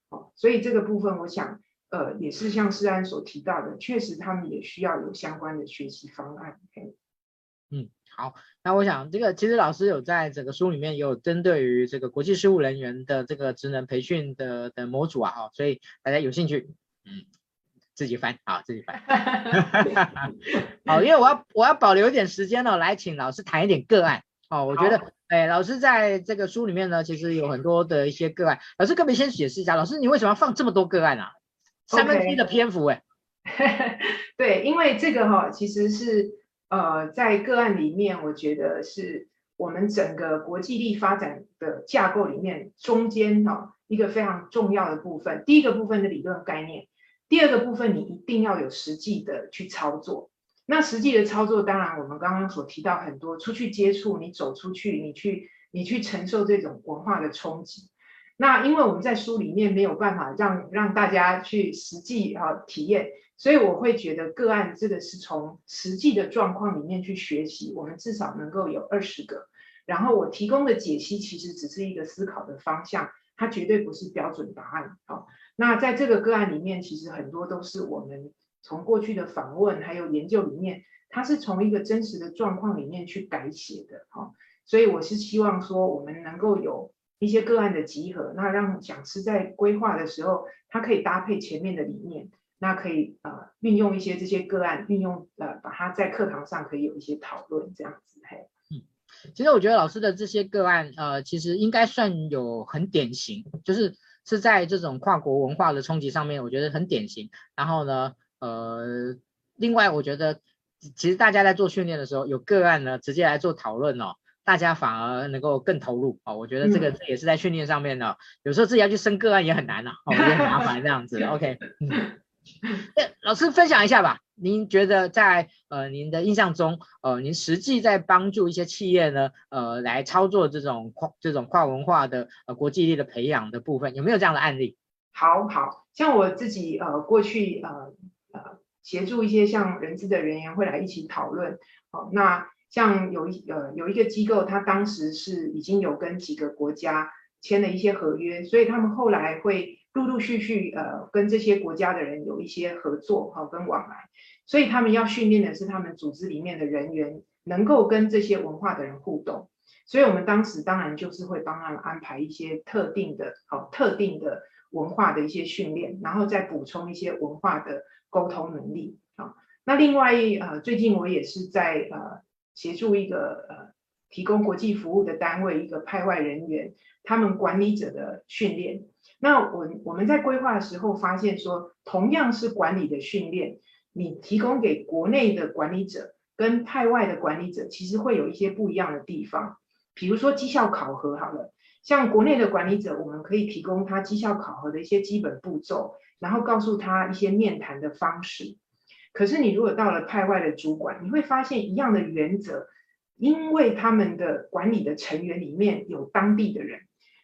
哦，所以这个部分我想。呃，也是像诗安所提到的，确实他们也需要有相关的学习方案。嗯，好，那我想这个其实老师有在整个书里面也有针对于这个国际事务人员的这个职能培训的的模组啊，哈，所以大家有兴趣，嗯，自己翻啊，自己翻。好，因为我要我要保留一点时间呢，来请老师谈一点个案。哦，我觉得，哎，老师在这个书里面呢，其实有很多的一些个案。老师，可不可以先解释一下，老师你为什么要放这么多个案啊？三分之一的篇幅哎. 对，因为这个哈、哦，其实是呃，在个案里面，我觉得是我们整个国际力发展的架构里面中间哈、哦、一个非常重要的部分。第一个部分的理论概念，第二个部分你一定要有实际的去操作。那实际的操作，当然我们刚刚所提到很多，出去接触，你走出去，你去你去承受这种文化的冲击。那因为我们在书里面没有办法让让大家去实际啊体验，所以我会觉得个案这个是从实际的状况里面去学习，我们至少能够有二十个，然后我提供的解析其实只是一个思考的方向，它绝对不是标准答案。好，那在这个个案里面，其实很多都是我们从过去的访问还有研究里面，它是从一个真实的状况里面去改写的。好，所以我是希望说我们能够有。一些个案的集合，那让讲师在规划的时候，他可以搭配前面的理念，那可以呃运用一些这些个案，运用呃把它在课堂上可以有一些讨论这样子嘿。嗯，其实我觉得老师的这些个案呃，其实应该算有很典型，就是是在这种跨国文化的冲击上面，我觉得很典型。然后呢，呃，另外我觉得其实大家在做训练的时候，有个案呢直接来做讨论哦。大家反而能够更投入啊、哦！我觉得这个这也是在训练上面的，嗯、有时候自己要去升个案也很难呐、啊，哦，也很麻烦这样子。OK，嗯，老师分享一下吧。您觉得在呃您的印象中，呃，您实际在帮助一些企业呢，呃，来操作这种跨这种跨文化的呃国际力的培养的部分，有没有这样的案例？好好像我自己呃过去呃呃协助一些像人资的人员会来一起讨论，好、哦、那。像有一呃有一个机构，他当时是已经有跟几个国家签了一些合约，所以他们后来会陆陆续续呃跟这些国家的人有一些合作哈、跟往来，所以他们要训练的是他们组织里面的人员能够跟这些文化的人互动，所以我们当时当然就是会帮他们安排一些特定的好、哦、特定的文化的一些训练，然后再补充一些文化的沟通能力啊、那另外呃最近我也是在呃。协助一个呃提供国际服务的单位，一个派外人员，他们管理者的训练。那我我们在规划的时候发现说，同样是管理的训练，你提供给国内的管理者跟派外的管理者，其实会有一些不一样的地方。比如说绩效考核，好了，像国内的管理者，我们可以提供他绩效考核的一些基本步骤，然后告诉他一些面谈的方式。可是你如果到了派外的主管，你会发现一样的原则，因为他们的管理的成员里面有当地的人，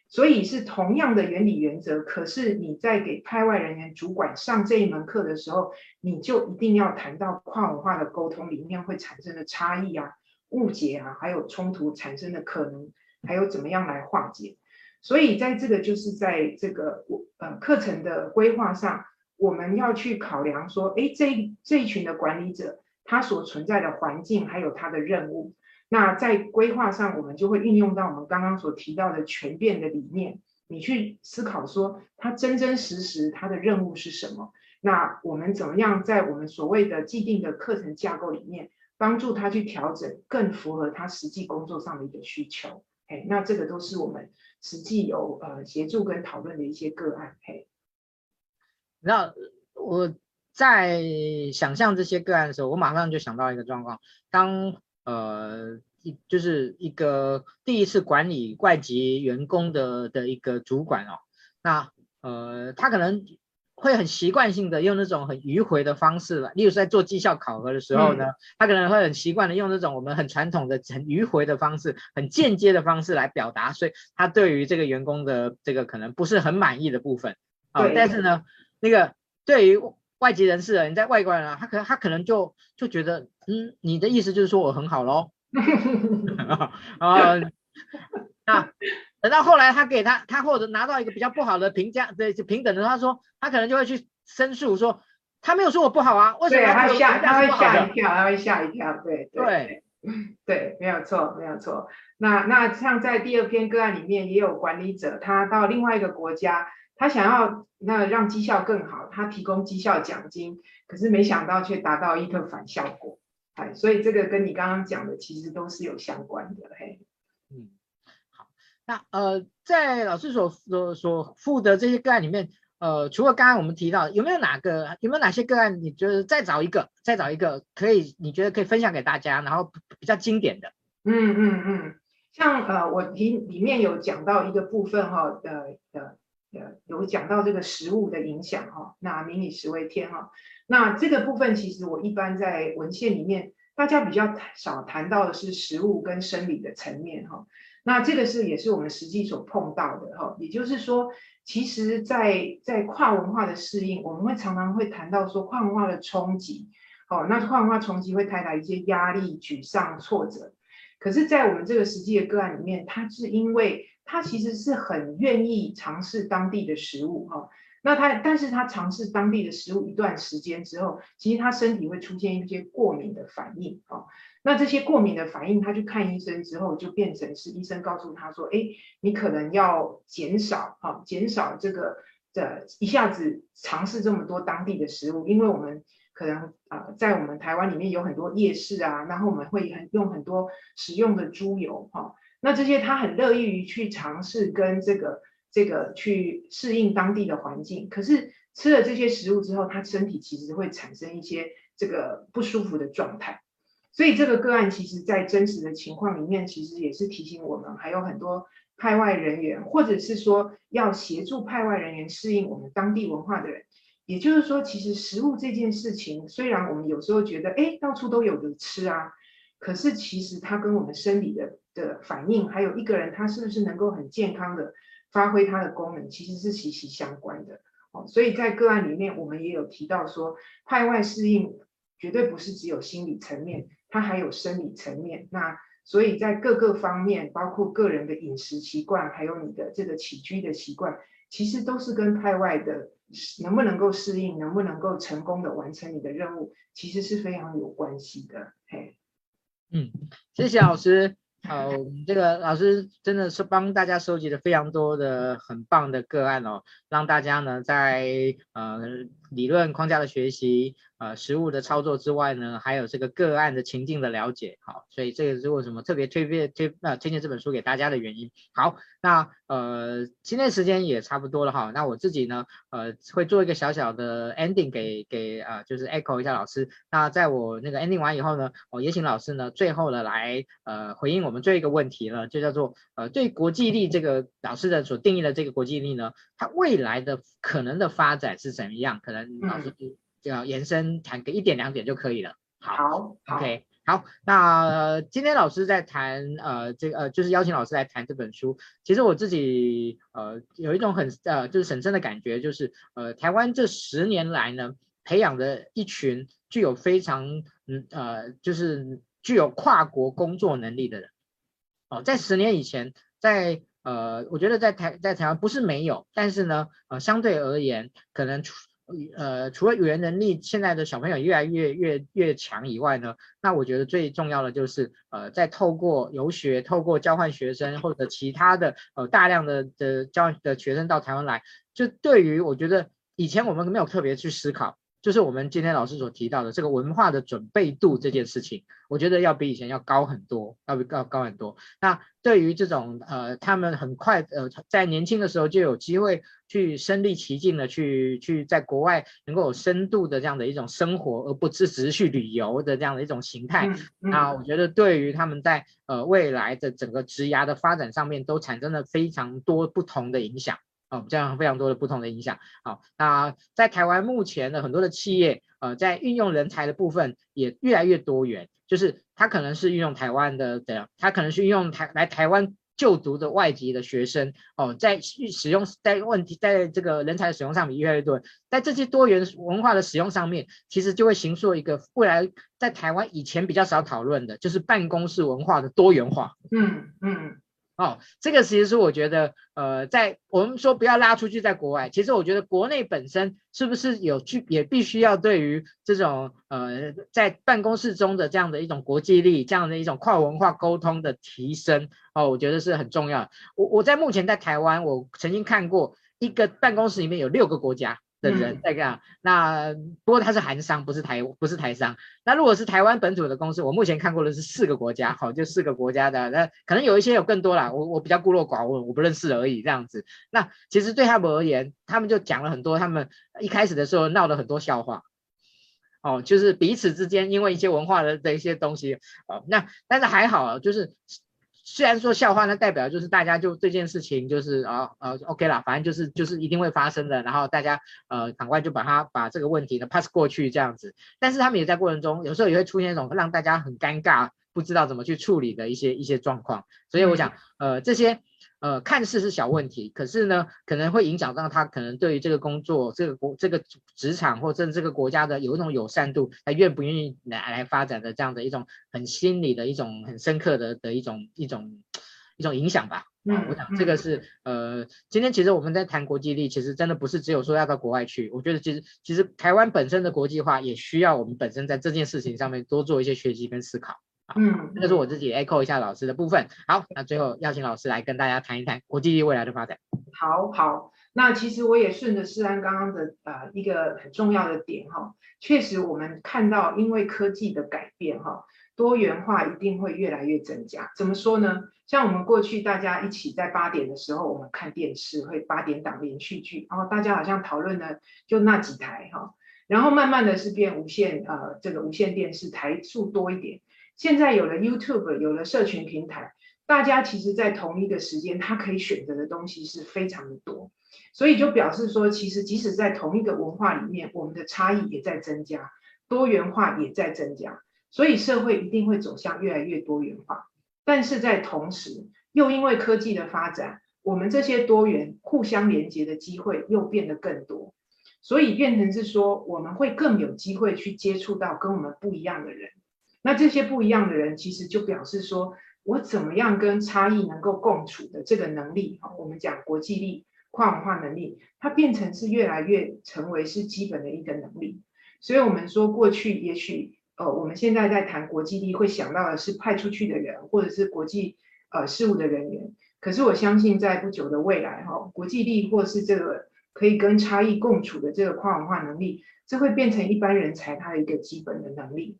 所以是同样的原理原则。可是你在给派外人员主管上这一门课的时候，你就一定要谈到跨文化的沟通里面会产生的差异啊、误解啊，还有冲突产生的可能，还有怎么样来化解。所以在这个就是在这个呃课程的规划上。我们要去考量说，哎，这这一群的管理者，他所存在的环境，还有他的任务，那在规划上，我们就会运用到我们刚刚所提到的全变的理念，你去思考说，他真真实实他的任务是什么？那我们怎么样在我们所谓的既定的课程架构里面，帮助他去调整，更符合他实际工作上的一个需求？哎，那这个都是我们实际有呃协助跟讨论的一些个案，嘿。那我在想象这些个案的时候，我马上就想到一个状况：当呃一就是一个第一次管理外籍员工的的一个主管哦，那呃他可能会很习惯性的用那种很迂回的方式了，例如在做绩效考核的时候呢，嗯、他可能会很习惯的用那种我们很传统的很迂回的方式，很间接的方式来表达，所以他对于这个员工的这个可能不是很满意的部分啊。但是呢，那个对于外籍人士，你在外国人啊，他可能他可能就就觉得，嗯，你的意思就是说我很好喽，啊，那。等到后来，他给他，他或者拿到一个比较不好的评价，对，就平等的，他说，他可能就会去申诉，说他没有说我不好啊，为什么他，他吓，他会吓一跳，他会吓一跳，对对对，对，没有错，没有错。那那像在第二篇个案里面，也有管理者，他到另外一个国家，他想要那让绩效更好，他提供绩效奖金，可是没想到却达到一个反效果，哎，所以这个跟你刚刚讲的其实都是有相关的，嘿，嗯。好那呃，在老师所所所负的这些个案里面，呃，除了刚刚我们提到，有没有哪个有没有哪些个案，你觉得再找一个，再找一个可以，你觉得可以分享给大家，然后比较经典的？嗯嗯嗯，像呃，我里里面有讲到一个部分哈，呃呃有讲到这个食物的影响哈，那民以食为天哈，那这个部分其实我一般在文献里面，大家比较少谈到的是食物跟生理的层面哈。那这个是也是我们实际所碰到的哈，也就是说，其实在，在跨文化的适应，我们会常常会谈到说跨文化的冲击，哦，那跨文化冲击会带来一些压力、沮丧、挫折。可是，在我们这个实际的个案里面，它是因为他其实是很愿意尝试当地的食物哈，那他但是他尝试当地的食物一段时间之后，其实他身体会出现一些过敏的反应哈。那这些过敏的反应，他去看医生之后，就变成是医生告诉他说：“哎，你可能要减少，哈，减少这个的一下子尝试这么多当地的食物，因为我们可能啊，在我们台湾里面有很多夜市啊，然后我们会很用很多食用的猪油，哈，那这些他很乐意于去尝试跟这个这个去适应当地的环境，可是吃了这些食物之后，他身体其实会产生一些这个不舒服的状态。”所以这个个案其实，在真实的情况里面，其实也是提醒我们，还有很多派外人员，或者是说要协助派外人员适应我们当地文化的人。也就是说，其实食物这件事情，虽然我们有时候觉得，哎，到处都有的吃啊，可是其实它跟我们生理的的反应，还有一个人他是不是能够很健康的发挥他的功能，其实是息息相关的。哦，所以在个案里面，我们也有提到说，派外适应绝对不是只有心理层面。它还有生理层面，那所以在各个方面，包括个人的饮食习惯，还有你的这个起居的习惯，其实都是跟派外的能不能够适应，能不能够成功的完成你的任务，其实是非常有关系的。嘿，嗯，谢谢老师。好，这个老师真的是帮大家收集了非常多的很棒的个案哦，让大家呢在呃理论框架的学习。呃，实务的操作之外呢，还有这个个案的情境的了解，好，所以这个是为什么特别推荐推呃推荐这本书给大家的原因。好，那呃今天时间也差不多了哈，那我自己呢呃会做一个小小的 ending 给给呃就是 echo 一下老师。那在我那个 ending 完以后呢，我也请老师呢最后呢来呃回应我们最后一个问题了，就叫做呃对国际力这个老师的所定义的这个国际力呢，它未来的可能的发展是怎么样？可能老师。就就要延伸谈个一点两点就可以了。好，好，OK，好。那、呃、今天老师在谈呃这个呃就是邀请老师来谈这本书。其实我自己呃有一种很呃就是深深的感觉，就是呃台湾这十年来呢培养的一群具有非常嗯呃就是具有跨国工作能力的人。哦、呃，在十年以前，在呃我觉得在台在台湾不是没有，但是呢呃相对而言可能。呃，除了语言能力，现在的小朋友越来越越越强以外呢，那我觉得最重要的就是，呃，在透过游学、透过交换学生或者其他的呃大量的的交换的学生到台湾来，就对于我觉得以前我们没有特别去思考。就是我们今天老师所提到的这个文化的准备度这件事情，我觉得要比以前要高很多，要比高高很多。那对于这种呃，他们很快呃，在年轻的时候就有机会去身历其境的去去在国外能够有深度的这样的一种生活，而不只是去旅游的这样的一种形态。嗯嗯、那我觉得对于他们在呃未来的整个职涯的发展上面都产生了非常多不同的影响。哦，这样非常多的不同的影响。好，那在台湾目前的很多的企业，呃，在运用人才的部分也越来越多元，就是他可能是运用台湾的这样，他可能是运用台来台湾。就读的外籍的学生哦，在使用在问题在这个人才的使用上面越来越多，在这些多元文化的使用上面，其实就会形塑一个未来在台湾以前比较少讨论的，就是办公室文化的多元化。嗯嗯。哦，这个其实是我觉得，呃，在我们说不要拉出去，在国外，其实我觉得国内本身是不是有去，也必须要对于这种呃，在办公室中的这样的一种国际力，这样的一种跨文化沟通的提升，哦，我觉得是很重要。我我在目前在台湾，我曾经看过一个办公室里面有六个国家。的人在干，那不过他是韩商，不是台不是台商。那如果是台湾本土的公司，我目前看过的是四个国家，好，就四个国家的。那可能有一些有更多啦，我我比较孤陋寡闻，我不认识而已这样子。那其实对他们而言，他们就讲了很多，他们一开始的时候闹了很多笑话，哦，就是彼此之间因为一些文化的的一些东西，哦，那但是还好，就是。虽然说笑话，那代表就是大家就这件事情就是啊呃 OK 啦，反正就是就是一定会发生的，然后大家呃赶快就把它把这个问题呢 pass 过去这样子。但是他们也在过程中，有时候也会出现一种让大家很尴尬，不知道怎么去处理的一些一些状况。所以我想呃这些。呃，看似是小问题，可是呢，可能会影响到他可能对于这个工作、这个国、这个职场或者这个国家的有一种友善度，他愿不愿意来来发展的这样的一种很心理的一种很深刻的的一种一种一种影响吧。嗯，我想这个是呃，今天其实我们在谈国际力，其实真的不是只有说要到国外去，我觉得其实其实台湾本身的国际化也需要我们本身在这件事情上面多做一些学习跟思考。嗯，这是我自己 echo 一下老师的部分。好，那最后邀请老师来跟大家谈一谈国际力未来的发展。好好，那其实我也顺着世安刚刚的呃一个很重要的点哈，确实我们看到因为科技的改变哈，多元化一定会越来越增加。怎么说呢？像我们过去大家一起在八点的时候，我们看电视会八点档连续剧，然后大家好像讨论的就那几台哈，然后慢慢的是变无线呃这个无线电视台数多一点。现在有了 YouTube，有了社群平台，大家其实，在同一个时间，他可以选择的东西是非常的多，所以就表示说，其实即使在同一个文化里面，我们的差异也在增加，多元化也在增加，所以社会一定会走向越来越多元化。但是在同时，又因为科技的发展，我们这些多元互相连接的机会又变得更多，所以变成是说，我们会更有机会去接触到跟我们不一样的人。那这些不一样的人，其实就表示说，我怎么样跟差异能够共处的这个能力，哈，我们讲国际力、跨文化能力，它变成是越来越成为是基本的一个能力。所以，我们说过去也许，呃，我们现在在谈国际力，会想到的是派出去的人，或者是国际呃事务的人员。可是，我相信在不久的未来，哈，国际力或是这个可以跟差异共处的这个跨文化能力，这会变成一般人才他的一个基本的能力。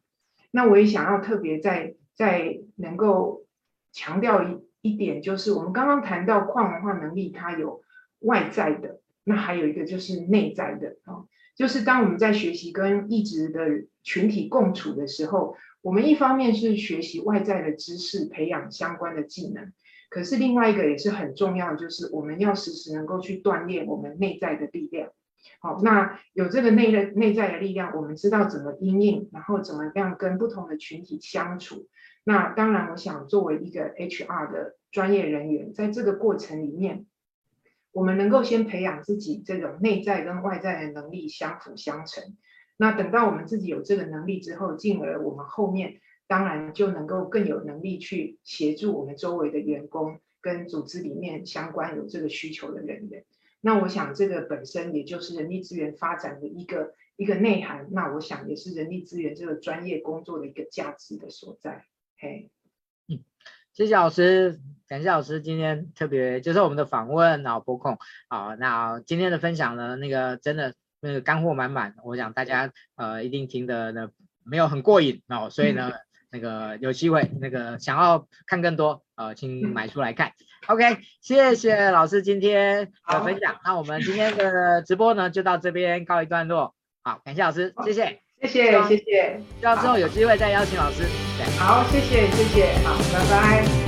那我也想要特别再再能够强调一一点，就是我们刚刚谈到跨文化能力，它有外在的，那还有一个就是内在的啊，就是当我们在学习跟异质的群体共处的时候，我们一方面是学习外在的知识，培养相关的技能，可是另外一个也是很重要，就是我们要时时能够去锻炼我们内在的力量。好，那有这个内在内在的力量，我们知道怎么应应，然后怎么样跟不同的群体相处。那当然，我想作为一个 HR 的专业人员，在这个过程里面，我们能够先培养自己这种内在跟外在的能力相辅相成。那等到我们自己有这个能力之后，进而我们后面当然就能够更有能力去协助我们周围的员工跟组织里面相关有这个需求的人员。那我想，这个本身也就是人力资源发展的一个一个内涵。那我想，也是人力资源这个专业工作的一个价值的所在。嘿，嗯，谢谢老师，感谢老师今天特别接受我们的访问，然后拨空。好，那今天的分享呢，那个真的那个干货满满，我想大家呃一定听得呢没有很过瘾哦，所以呢。嗯那个有机会，那个想要看更多，呃，请买书来看。OK，谢谢老师今天的分享。那我们今天的直播呢，就到这边告一段落。好，感谢老师，谢谢，谢谢，谢谢。希望之后有机会再邀请老师。对，好，谢谢，谢谢，好，拜拜。